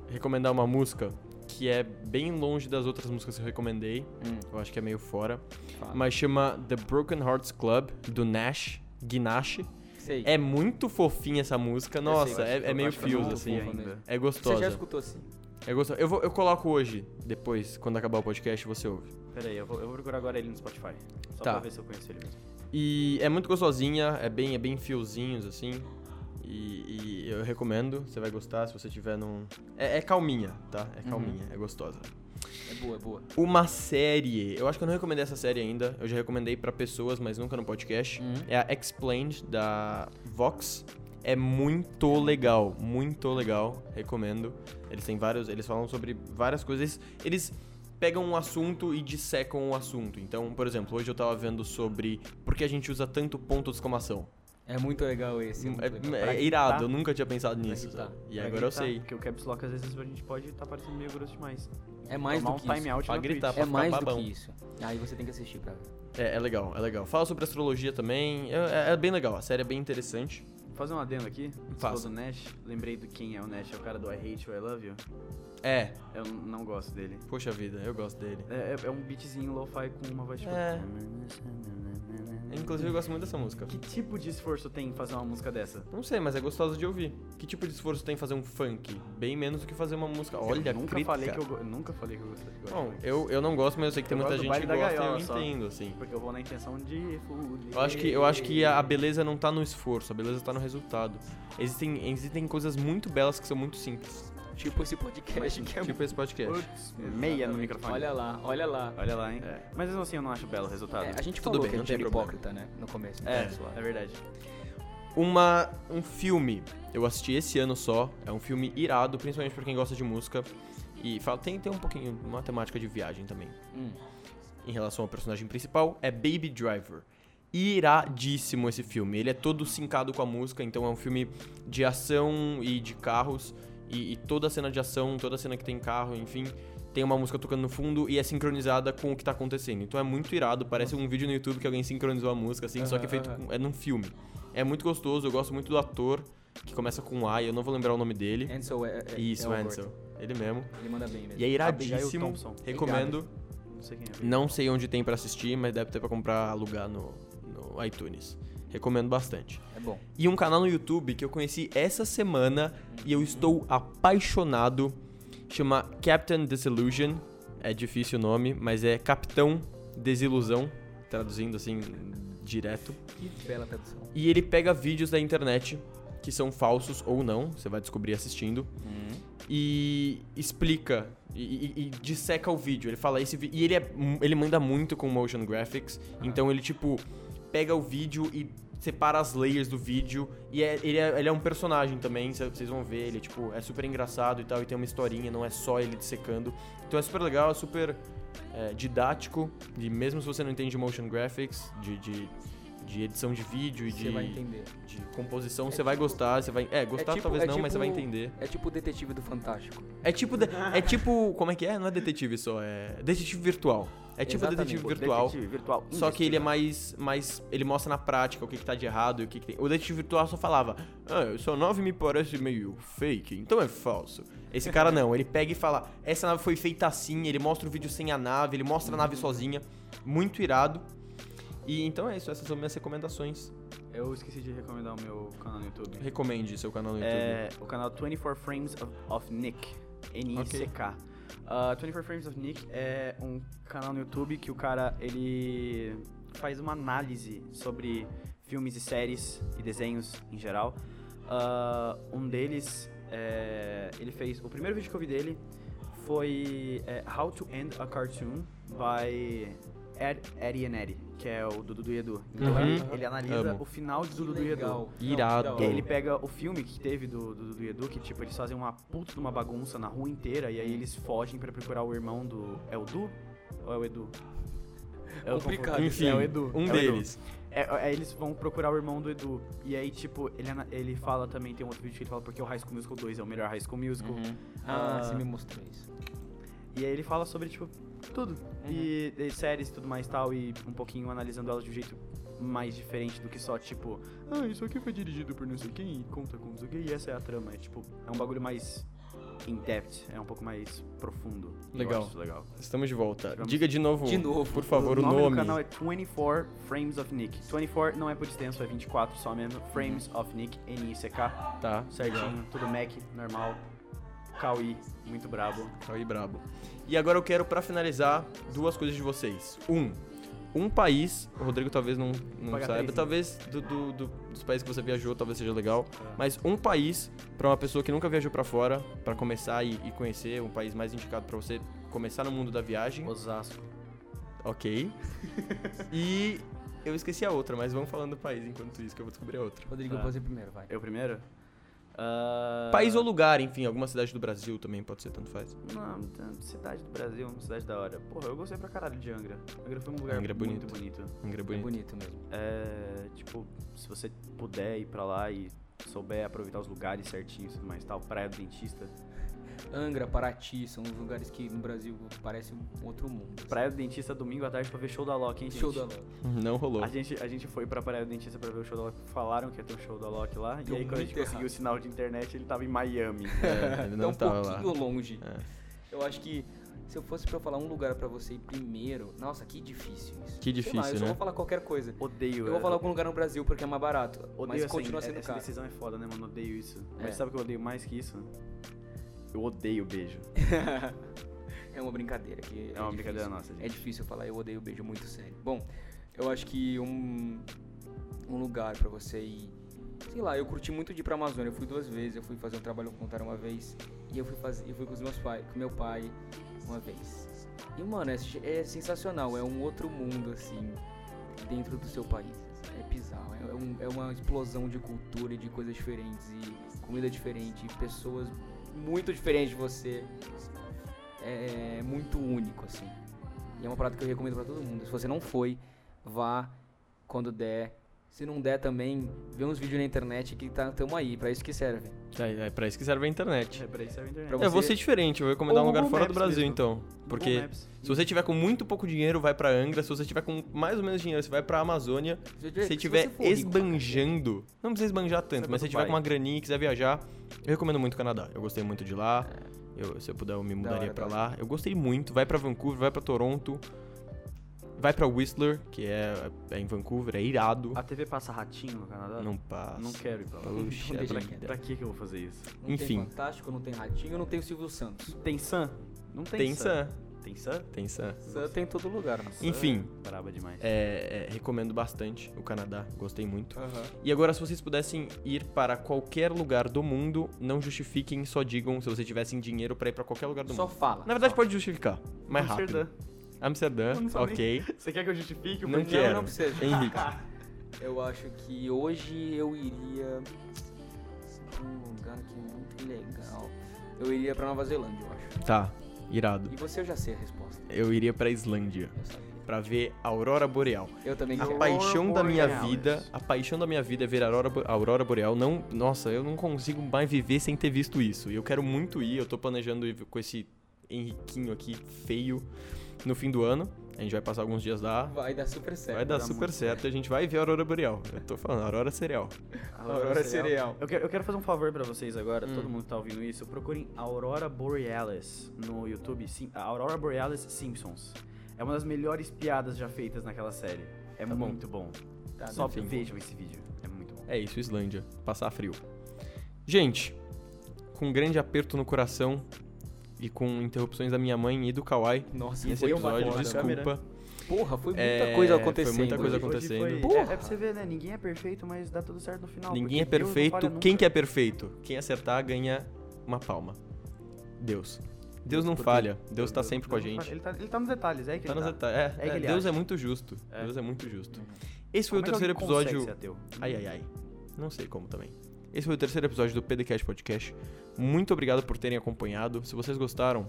[SPEAKER 1] recomendar uma música que é bem longe das outras músicas que eu recomendei.
[SPEAKER 3] Hum,
[SPEAKER 1] Eu acho que é meio fora.
[SPEAKER 3] fala.
[SPEAKER 1] Mas chama The Broken Hearts Club, do Nash, Gnash.
[SPEAKER 3] Sei.
[SPEAKER 1] É muito fofinha essa música. Nossa,
[SPEAKER 3] sei,
[SPEAKER 1] é, é meio
[SPEAKER 2] eu
[SPEAKER 1] fios, assim.
[SPEAKER 2] ainda.
[SPEAKER 1] É
[SPEAKER 3] Você
[SPEAKER 1] gostosa.
[SPEAKER 3] já escutou assim?
[SPEAKER 1] É gostosa. Eu, vou, eu coloco hoje, depois, quando acabar o podcast, você ouve.
[SPEAKER 2] Pera aí, eu vou, eu vou procurar agora ele no Spotify. Só
[SPEAKER 1] Tá.
[SPEAKER 2] pra ver se eu conheço ele mesmo.
[SPEAKER 1] E é muito gostosinha, é bem, é bem fiozinhos, assim. E, e eu recomendo, você vai gostar se você tiver num. É, é calminha, tá? É
[SPEAKER 3] Uhum.
[SPEAKER 1] calminha, é gostosa.
[SPEAKER 3] É boa, é boa.
[SPEAKER 1] Uma série. Eu acho que eu não recomendei essa série ainda. Eu já recomendei pra pessoas, mas nunca no podcast.
[SPEAKER 3] Uhum.
[SPEAKER 1] É a Explained da Vox. É muito legal, muito legal. Recomendo. Eles têm vários. Eles falam sobre várias coisas. Eles. pegam um assunto e dissecam um assunto. Então, por exemplo, hoje eu tava vendo sobre por que a gente usa tanto ponto de exclamação.
[SPEAKER 3] É muito legal esse.
[SPEAKER 1] É, é-
[SPEAKER 3] legal.
[SPEAKER 1] é
[SPEAKER 2] Pra
[SPEAKER 1] irado, eu nunca tinha pensado nisso. sabe? E
[SPEAKER 2] Pra
[SPEAKER 1] agora eu
[SPEAKER 2] gritar,
[SPEAKER 1] sei.
[SPEAKER 2] Porque o caps lock às vezes a gente pode estar parecendo meio grosso demais.
[SPEAKER 3] É mais
[SPEAKER 2] Tomar
[SPEAKER 3] do
[SPEAKER 2] um
[SPEAKER 3] que
[SPEAKER 2] time
[SPEAKER 3] isso.
[SPEAKER 2] out
[SPEAKER 1] Pra gritar, pra
[SPEAKER 3] É
[SPEAKER 1] ficar
[SPEAKER 3] mais
[SPEAKER 1] babão.
[SPEAKER 3] do que isso. Aí você tem que assistir pra ver.
[SPEAKER 1] É, é legal, é legal. Fala sobre astrologia também. É, é- é bem legal, a série é bem interessante.
[SPEAKER 2] Vou fazer um adendo aqui.
[SPEAKER 1] Faça.
[SPEAKER 2] do Nash. Lembrei do quem é o Nash. É o cara do I Hate You, I Love You.
[SPEAKER 1] É,
[SPEAKER 2] Eu não gosto dele.
[SPEAKER 1] poxa vida, eu gosto dele.
[SPEAKER 2] É, é- é um beatzinho lo-fi com uma voz tipo...
[SPEAKER 1] É. Inclusive eu gosto muito dessa música.
[SPEAKER 2] Que tipo de esforço tem em fazer uma música dessa?
[SPEAKER 1] Não sei, mas é gostoso de ouvir. Que tipo de esforço tem fazer um funk? Bem menos do que fazer uma música. Olha,
[SPEAKER 2] eu nunca
[SPEAKER 1] crítica.
[SPEAKER 2] falei que eu, eu nunca falei que eu de
[SPEAKER 1] Bom, eu, eu não gosto, mas eu sei que tem
[SPEAKER 2] Eu
[SPEAKER 1] muita gente que gosta e eu
[SPEAKER 2] só.
[SPEAKER 1] entendo, assim.
[SPEAKER 2] Porque eu vou na intenção de fuder.
[SPEAKER 1] Eu acho que, eu acho que a, a beleza não tá no esforço, a beleza tá no resultado. Existem, existem coisas muito belas que são muito simples.
[SPEAKER 3] Tipo esse podcast que é
[SPEAKER 1] Tipo esse podcast.
[SPEAKER 2] Putz, meia no microfone.
[SPEAKER 3] Olha lá, olha lá.
[SPEAKER 2] Olha lá, hein?
[SPEAKER 1] É.
[SPEAKER 2] Mas mesmo assim eu não acho belo o resultado.
[SPEAKER 3] É, a gente
[SPEAKER 1] Tudo
[SPEAKER 3] falou
[SPEAKER 1] bem,
[SPEAKER 3] que a gente era
[SPEAKER 1] problema.
[SPEAKER 3] hipócrita, né? No começo.
[SPEAKER 2] É, é verdade.
[SPEAKER 1] Uma, um filme, eu assisti esse ano só, é um filme irado, principalmente pra quem gosta de música. E fala, tem, tem um pouquinho, uma temática de viagem também.
[SPEAKER 3] Hum.
[SPEAKER 1] Em relação ao personagem principal, é Baby Driver. Iradíssimo esse filme. Ele é todo sincado com a música, então é um filme de ação e de carros. E, e toda a cena de ação, toda a cena que tem carro, enfim, tem uma música tocando no fundo e é sincronizada com o que tá acontecendo. Então é muito irado, parece um vídeo no YouTube que alguém sincronizou a música, assim, só que é feito
[SPEAKER 3] Aham,
[SPEAKER 1] com- é num filme. É muito gostoso, eu gosto muito do ator, que começa com A, eu não vou lembrar o nome dele.
[SPEAKER 3] Ansel é, é,
[SPEAKER 1] Isso,
[SPEAKER 3] é
[SPEAKER 1] o
[SPEAKER 3] o
[SPEAKER 1] Ansel. Ele mesmo.
[SPEAKER 3] Ele manda bem mesmo.
[SPEAKER 1] E é iradíssimo. Recomendo.
[SPEAKER 2] Não sei quem é.
[SPEAKER 1] Não sei onde tem pra assistir, mas deve ter pra comprar, alugar no, no iTunes. Recomendo bastante.
[SPEAKER 3] É bom.
[SPEAKER 1] E um canal no YouTube que eu conheci essa semana e eu estou apaixonado. Chama Captain Disillusion. É difícil o nome, mas é Capitão Desilusão. Traduzindo assim, direto.
[SPEAKER 3] Que bela tradução.
[SPEAKER 1] E ele pega vídeos da internet que são falsos ou não, você vai descobrir assistindo, e explica e, e- e disseca o vídeo. Ele fala esse vi- e ele é ele manda muito com motion graphics, então ele tipo pega o vídeo e separa as layers do vídeo e é- ele, é, ele é um personagem também, cê- vocês vão ver, ele tipo é super engraçado e tal e tem uma historinha, não é só ele dissecando. Então é super legal, é super é, didático, e mesmo se você não entende motion graphics, de, de, de edição de vídeo e de,
[SPEAKER 3] vai entender.
[SPEAKER 1] de composição,
[SPEAKER 3] É
[SPEAKER 1] você vai
[SPEAKER 3] tipo-
[SPEAKER 1] gostar, você vai. É, gostar
[SPEAKER 3] tipo-
[SPEAKER 1] talvez
[SPEAKER 3] é
[SPEAKER 1] não, mas você vai
[SPEAKER 3] tipo-
[SPEAKER 1] entender.
[SPEAKER 3] É tipo o detetive do Fantástico.
[SPEAKER 1] É tipo. de- é tipo. Como é que é? Não é detetive só, é. Detetive virtual. É tipo
[SPEAKER 3] Exatamente.
[SPEAKER 1] detetive
[SPEAKER 2] O
[SPEAKER 1] virtual.
[SPEAKER 2] detetive virtual.
[SPEAKER 1] Só que ele é mais, mais. Ele mostra na prática o que, que tá de errado e o que, que tem. O detetive virtual só falava, ah, sua nave me parece meio fake, então é falso. Esse cara não, ele pega e fala, essa nave foi feita assim, ele mostra o vídeo sem a nave, ele mostra a nave sozinha. Muito irado. E então é isso, essas são minhas recomendações.
[SPEAKER 2] Eu esqueci de recomendar o meu canal no YouTube.
[SPEAKER 1] Recomende seu canal no YouTube.
[SPEAKER 2] É o canal 24 Frames of, of Nick. N-I-C-K. Uh, 24 Frames of Nick é um canal no YouTube que o cara ele faz uma análise sobre filmes e séries e desenhos em geral. Uh, um deles, é, ele fez. O primeiro vídeo que eu vi dele foi é, How to End a Cartoon by Eddie and Eddie, que é o do Dudu e Edu. Então
[SPEAKER 1] Uhum.
[SPEAKER 2] ele, ele analisa
[SPEAKER 1] Amo.
[SPEAKER 2] o final de Dudu e Edu.
[SPEAKER 1] Irado.
[SPEAKER 2] E aí ele pega o filme que teve do, do Dudu e Edu, que tipo, eles fazem uma puta de uma bagunça na rua inteira, e aí eles fogem pra procurar o irmão do. É o Du? Ou é o Edu? Eu
[SPEAKER 3] Complicado.
[SPEAKER 1] Enfim,
[SPEAKER 2] é o Edu.
[SPEAKER 1] um
[SPEAKER 2] é o Edu.
[SPEAKER 1] deles.
[SPEAKER 2] É, é, eles vão procurar o irmão do Edu. E aí, tipo, ele, ele fala também, tem um outro vídeo que ele fala porque o High School Musical 2 é o melhor High School Musical.
[SPEAKER 3] Uhum. Ah,
[SPEAKER 2] Ah,
[SPEAKER 3] você me mostrou isso.
[SPEAKER 2] E aí ele fala sobre, tipo, tudo.
[SPEAKER 3] Uhum.
[SPEAKER 2] E, e séries e tudo mais tal, e um pouquinho analisando elas de um jeito mais diferente do que só, tipo, ah, isso aqui foi dirigido por não sei quem e conta com não sei o quê, e essa é a trama. É, tipo, é um bagulho mais in-depth, é um pouco mais profundo.
[SPEAKER 1] Legal.
[SPEAKER 2] acho legal.
[SPEAKER 1] Estamos de volta.
[SPEAKER 2] Vamos-
[SPEAKER 1] Diga de novo,
[SPEAKER 3] De novo.
[SPEAKER 1] por favor, o
[SPEAKER 2] nome,
[SPEAKER 1] nome.
[SPEAKER 2] do canal é 24 Frames of Nick. 24 não é por extenso, é 24 só mesmo. Frames of Nick, N-I-C-K.
[SPEAKER 1] Tá,
[SPEAKER 2] Certinho, tudo Mac, normal. Cauí, muito brabo.
[SPEAKER 1] Aí, brabo. E agora eu quero, pra finalizar, duas coisas de vocês. Um, um país, o Rodrigo talvez não, não saiba,
[SPEAKER 2] três, né?
[SPEAKER 1] talvez do, do- do- dos países que você viajou, talvez seja legal,
[SPEAKER 2] É.
[SPEAKER 1] mas um país pra uma pessoa que nunca viajou pra fora, pra começar e, e conhecer, um país mais indicado pra você começar no mundo da viagem,
[SPEAKER 2] Osasco.
[SPEAKER 1] ok. e eu esqueci a outra, mas vamos falando do país enquanto isso, que eu vou descobrir a outra.
[SPEAKER 3] Rodrigo,
[SPEAKER 2] Tá.
[SPEAKER 3] você primeiro, vai.
[SPEAKER 2] Eu primeiro? Ah,
[SPEAKER 1] País ou lugar, enfim, alguma cidade do Brasil também pode ser, tanto faz.
[SPEAKER 2] Não, tá- cidade do Brasil, uma cidade da hora. Porra, eu gostei pra caralho de Angra. Angra foi um lugar
[SPEAKER 1] Angra é
[SPEAKER 2] muito
[SPEAKER 1] bonito.
[SPEAKER 2] bonito.
[SPEAKER 1] Angra é
[SPEAKER 3] É
[SPEAKER 1] bonito.
[SPEAKER 3] bonito mesmo.
[SPEAKER 2] É, tipo, se você puder ir pra lá e souber aproveitar os lugares certinhos e tudo mais tal, Praia do Dentista.
[SPEAKER 3] Angra, Paraty, são os lugares que no Brasil parece um outro mundo. assim.
[SPEAKER 2] Praia do Dentista domingo à tarde pra ver show da Loki, hein, gente?
[SPEAKER 3] Show da Loki.
[SPEAKER 1] Não rolou.
[SPEAKER 2] A gente, a gente foi pra Praia do Dentista pra ver o show da Loki. Falaram que ia ter um show da Loki lá.
[SPEAKER 3] Deu
[SPEAKER 2] e aí, quando a gente
[SPEAKER 3] muito
[SPEAKER 2] conseguiu o
[SPEAKER 3] errado.
[SPEAKER 2] sinal de internet, ele tava em Miami.
[SPEAKER 1] É, ele
[SPEAKER 3] É
[SPEAKER 1] não
[SPEAKER 3] um
[SPEAKER 1] tava lá.
[SPEAKER 3] pouquinho longe.
[SPEAKER 1] É.
[SPEAKER 3] Eu acho que se eu fosse pra falar um lugar pra você ir primeiro, nossa, que difícil isso.
[SPEAKER 1] Que difícil,
[SPEAKER 3] lá, eu só
[SPEAKER 1] né?
[SPEAKER 3] vou falar qualquer coisa.
[SPEAKER 2] Odeio.
[SPEAKER 3] Eu vou falar algum lugar no Brasil porque é mais barato,
[SPEAKER 2] Odeio
[SPEAKER 3] mas
[SPEAKER 2] assim,
[SPEAKER 3] continua
[SPEAKER 2] é-
[SPEAKER 3] sendo
[SPEAKER 2] essa
[SPEAKER 3] caro.
[SPEAKER 2] decisão é foda, né, mano? Odeio isso.
[SPEAKER 3] É.
[SPEAKER 2] Mas sabe o que eu odeio mais que isso? Eu odeio beijo.
[SPEAKER 3] é uma brincadeira que
[SPEAKER 2] É uma
[SPEAKER 3] difícil.
[SPEAKER 2] brincadeira nossa, gente.
[SPEAKER 3] É difícil falar eu odeio beijo muito sério. Bom, eu acho que um, um lugar pra você ir. Sei lá, eu curti muito de ir pra Amazônia. Eu fui duas vezes, eu fui fazer um trabalho voluntário uma vez. E eu fui fazer. Eu fui com os meus pais, com meu pai uma vez. E mano, é, é sensacional, é um outro mundo, assim, dentro do seu país. É bizarro, é, um- é uma explosão de cultura e de coisas diferentes, e comida diferente, e pessoas muito diferentes de você. É muito único, assim. E é uma parada que eu recomendo pra todo mundo. Se você não foi, vá quando der. Se não der também, vê uns vídeos na internet que tá, tamo aí, pra isso que serve.
[SPEAKER 1] É, é pra isso que serve a internet.
[SPEAKER 2] É pra isso serve a internet.
[SPEAKER 3] Pra
[SPEAKER 1] Eu vou
[SPEAKER 3] você-
[SPEAKER 1] ser diferente, eu vou recomendar
[SPEAKER 2] Ou
[SPEAKER 1] um lugar fora do
[SPEAKER 2] Maps
[SPEAKER 1] Brasil,
[SPEAKER 2] mesmo.
[SPEAKER 1] então. Porque se você tiver com muito pouco dinheiro, vai pra Angra. Se você tiver com mais ou menos dinheiro, você vai pra Amazônia.
[SPEAKER 3] Se
[SPEAKER 1] você tiver
[SPEAKER 3] for rico,
[SPEAKER 1] esbanjando, não precisa esbanjar tanto,
[SPEAKER 2] Você
[SPEAKER 1] mas se tiver com uma graninha e quiser viajar, eu recomendo muito o Canadá. Eu gostei muito de lá.
[SPEAKER 3] É.
[SPEAKER 1] Eu- se eu puder, eu me mudaria
[SPEAKER 3] hora,
[SPEAKER 1] pra
[SPEAKER 3] da
[SPEAKER 1] lá. Eu gostei muito. Vai pra Vancouver, vai pra Toronto. Vai pra Whistler, que é, é em Vancouver, é irado.
[SPEAKER 2] A TV passa ratinho no Canadá?
[SPEAKER 1] Não passa.
[SPEAKER 2] Não quero ir pra lá.
[SPEAKER 1] Puxa
[SPEAKER 3] Não deixa
[SPEAKER 2] pra,
[SPEAKER 1] vida.
[SPEAKER 2] pra que que eu vou fazer isso?
[SPEAKER 3] Não
[SPEAKER 1] Enfim.
[SPEAKER 3] tem Fantástico, não tem Ratinho, não tem o Silvio Santos.
[SPEAKER 2] Tem Sam? Não tem,
[SPEAKER 1] Tem
[SPEAKER 2] Sam. Tem Sam?
[SPEAKER 1] Tem Sam.
[SPEAKER 3] Sam tem em todo lugar, né?
[SPEAKER 2] Sam
[SPEAKER 1] Enfim.
[SPEAKER 2] é Braba demais.
[SPEAKER 1] É, é, recomendo bastante o Canadá, gostei muito. E agora, se vocês pudessem ir para qualquer lugar do mundo, não justifiquem, só digam se vocês tivessem dinheiro pra ir pra qualquer lugar do
[SPEAKER 3] Só
[SPEAKER 1] mundo.
[SPEAKER 3] fala.
[SPEAKER 1] Na verdade,
[SPEAKER 3] só.
[SPEAKER 1] pode justificar, mais
[SPEAKER 2] Amsterdã.
[SPEAKER 1] rápido. Amsterdã,
[SPEAKER 2] não nem-
[SPEAKER 1] ok.
[SPEAKER 2] Você quer que eu justifique o
[SPEAKER 1] Não
[SPEAKER 2] porquê?
[SPEAKER 1] quero.
[SPEAKER 3] não precisa.
[SPEAKER 1] Henrique.
[SPEAKER 3] Eu acho que hoje eu iria pra um lugar que é muito legal. Eu iria pra Nova Zelândia, eu acho.
[SPEAKER 1] Tá, irado.
[SPEAKER 3] E você eu já sei a resposta.
[SPEAKER 1] Eu iria pra Islândia
[SPEAKER 3] Eu sabia.
[SPEAKER 1] pra ver a aurora boreal.
[SPEAKER 3] Eu também
[SPEAKER 1] A
[SPEAKER 3] quero.
[SPEAKER 1] paixão da minha vida, a paixão da minha vida é ver a aurora, a aurora boreal. Não, nossa, eu não consigo mais viver sem ter visto isso. E eu quero muito ir, eu tô planejando ir com esse Henriquinho aqui feio no fim do ano. A gente vai passar alguns dias lá.
[SPEAKER 3] Vai dar super certo.
[SPEAKER 1] Vai dar super certo e a gente vai ver a aurora boreal. Eu tô falando, aurora cereal.
[SPEAKER 3] Aurora cereal.
[SPEAKER 2] Eu quero, eu quero fazer um favor pra vocês agora,
[SPEAKER 1] Hum.
[SPEAKER 2] todo mundo que tá ouvindo isso. Procurem Aurora Borealis no YouTube. Sim, Aurora Borealis Simpsons. É uma das melhores piadas já feitas naquela série. É
[SPEAKER 1] Tá bom.
[SPEAKER 2] muito bom.
[SPEAKER 3] Tá,
[SPEAKER 2] Só
[SPEAKER 1] enfim.
[SPEAKER 2] vejam esse vídeo. É muito bom.
[SPEAKER 1] É isso, Islândia. Passar frio. Gente, com um grande aperto no coração e com interrupções da minha mãe e do Kawai
[SPEAKER 3] Nossa,
[SPEAKER 1] nesse
[SPEAKER 3] foi
[SPEAKER 1] episódio, desculpa.
[SPEAKER 3] Porra, foi muita
[SPEAKER 1] É,
[SPEAKER 3] coisa
[SPEAKER 1] foi
[SPEAKER 3] acontecendo.
[SPEAKER 1] muita coisa acontecendo.
[SPEAKER 2] Hoje foi-
[SPEAKER 3] Porra.
[SPEAKER 2] É, é pra você ver, né? Ninguém é perfeito, mas dá tudo certo no final.
[SPEAKER 1] Ninguém é perfeito. Quem que é perfeito? Quem acertar ganha uma palma. Deus. Deus não
[SPEAKER 2] Porque
[SPEAKER 1] falha. Deus tá sempre com a gente.
[SPEAKER 2] Ele tá, ele tá nos detalhes, é que
[SPEAKER 1] Tá
[SPEAKER 2] ele
[SPEAKER 1] nos
[SPEAKER 2] tá.
[SPEAKER 1] É,
[SPEAKER 2] É
[SPEAKER 1] é, Deus é
[SPEAKER 2] acha.
[SPEAKER 1] muito justo.
[SPEAKER 2] É.
[SPEAKER 1] Deus é muito justo. Esse foi
[SPEAKER 2] Como
[SPEAKER 1] o
[SPEAKER 2] é
[SPEAKER 1] terceiro episódio. Ai, ai, ai. Não sei como também. Esse foi o terceiro episódio do PDCast Podcast. Muito obrigado por terem acompanhado. Se vocês gostaram,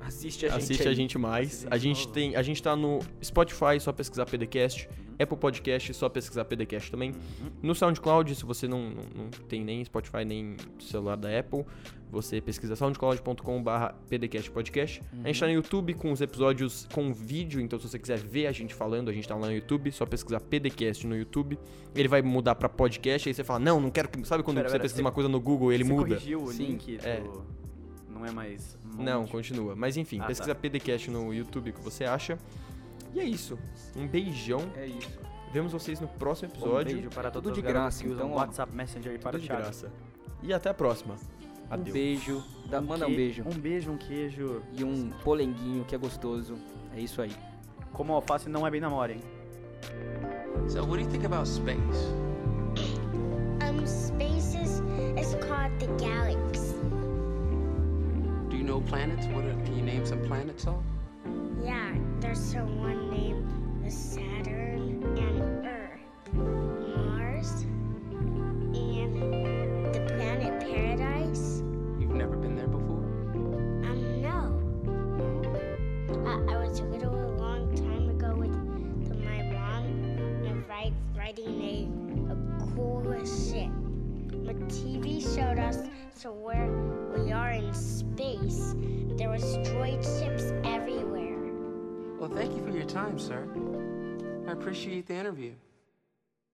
[SPEAKER 3] Assiste a gente.
[SPEAKER 1] assiste a gente mais. A gente
[SPEAKER 2] novo.
[SPEAKER 1] tem, a gente tá no Spotify, só pesquisar PDCast.
[SPEAKER 2] Uhum.
[SPEAKER 1] Apple Podcast, só pesquisar PDCast também.
[SPEAKER 2] Uhum.
[SPEAKER 1] No SoundCloud, se você não, não, não tem nem Spotify nem celular da Apple, você pesquisa soundcloud.com.br pdcastpodcast. A gente tá no YouTube com os episódios com vídeo, então se você quiser ver a gente falando, a gente tá lá no YouTube, só pesquisar PDCast no YouTube. Ele vai mudar pra podcast, aí você fala, não, não quero que... Sabe quando
[SPEAKER 2] Pera,
[SPEAKER 1] você
[SPEAKER 2] pera,
[SPEAKER 1] pesquisa
[SPEAKER 2] você-
[SPEAKER 1] uma coisa no Google ele
[SPEAKER 2] Você
[SPEAKER 1] muda?
[SPEAKER 2] corrigiu o
[SPEAKER 3] Sim,
[SPEAKER 2] link
[SPEAKER 1] é.
[SPEAKER 2] do... Não é mais...
[SPEAKER 1] Não,
[SPEAKER 2] monte?
[SPEAKER 1] continua. Mas enfim,
[SPEAKER 2] Ah,
[SPEAKER 1] pesquisa
[SPEAKER 2] tá.
[SPEAKER 1] PDCast no YouTube, que você acha. E é isso. Um beijão.
[SPEAKER 3] É isso.
[SPEAKER 1] Vemos vocês no próximo
[SPEAKER 2] Um
[SPEAKER 1] episódio.
[SPEAKER 2] beijo para
[SPEAKER 3] Tudo
[SPEAKER 2] todos
[SPEAKER 3] de
[SPEAKER 2] os garotos
[SPEAKER 3] graça,
[SPEAKER 2] que usam
[SPEAKER 3] então.
[SPEAKER 2] WhatsApp Messenger e para
[SPEAKER 1] Tudo de graça. E até a próxima.
[SPEAKER 3] Um
[SPEAKER 1] Adeus.
[SPEAKER 3] beijo. Dá, manda um
[SPEAKER 2] que-
[SPEAKER 3] beijo.
[SPEAKER 2] Um beijo, um queijo.
[SPEAKER 3] E um polenguinho que é gostoso. É isso aí.
[SPEAKER 2] Como alface não é bem namoro, hein?
[SPEAKER 4] So, what do you think about space?
[SPEAKER 5] Um, space is, is called the galaxy.
[SPEAKER 4] Do you know planets? What are, can you name some planets off?
[SPEAKER 5] Yeah, there's a one named Saturn so where we are in space. There was droid ships everywhere.
[SPEAKER 4] Well, thank you for your time, sir. I appreciate the interview.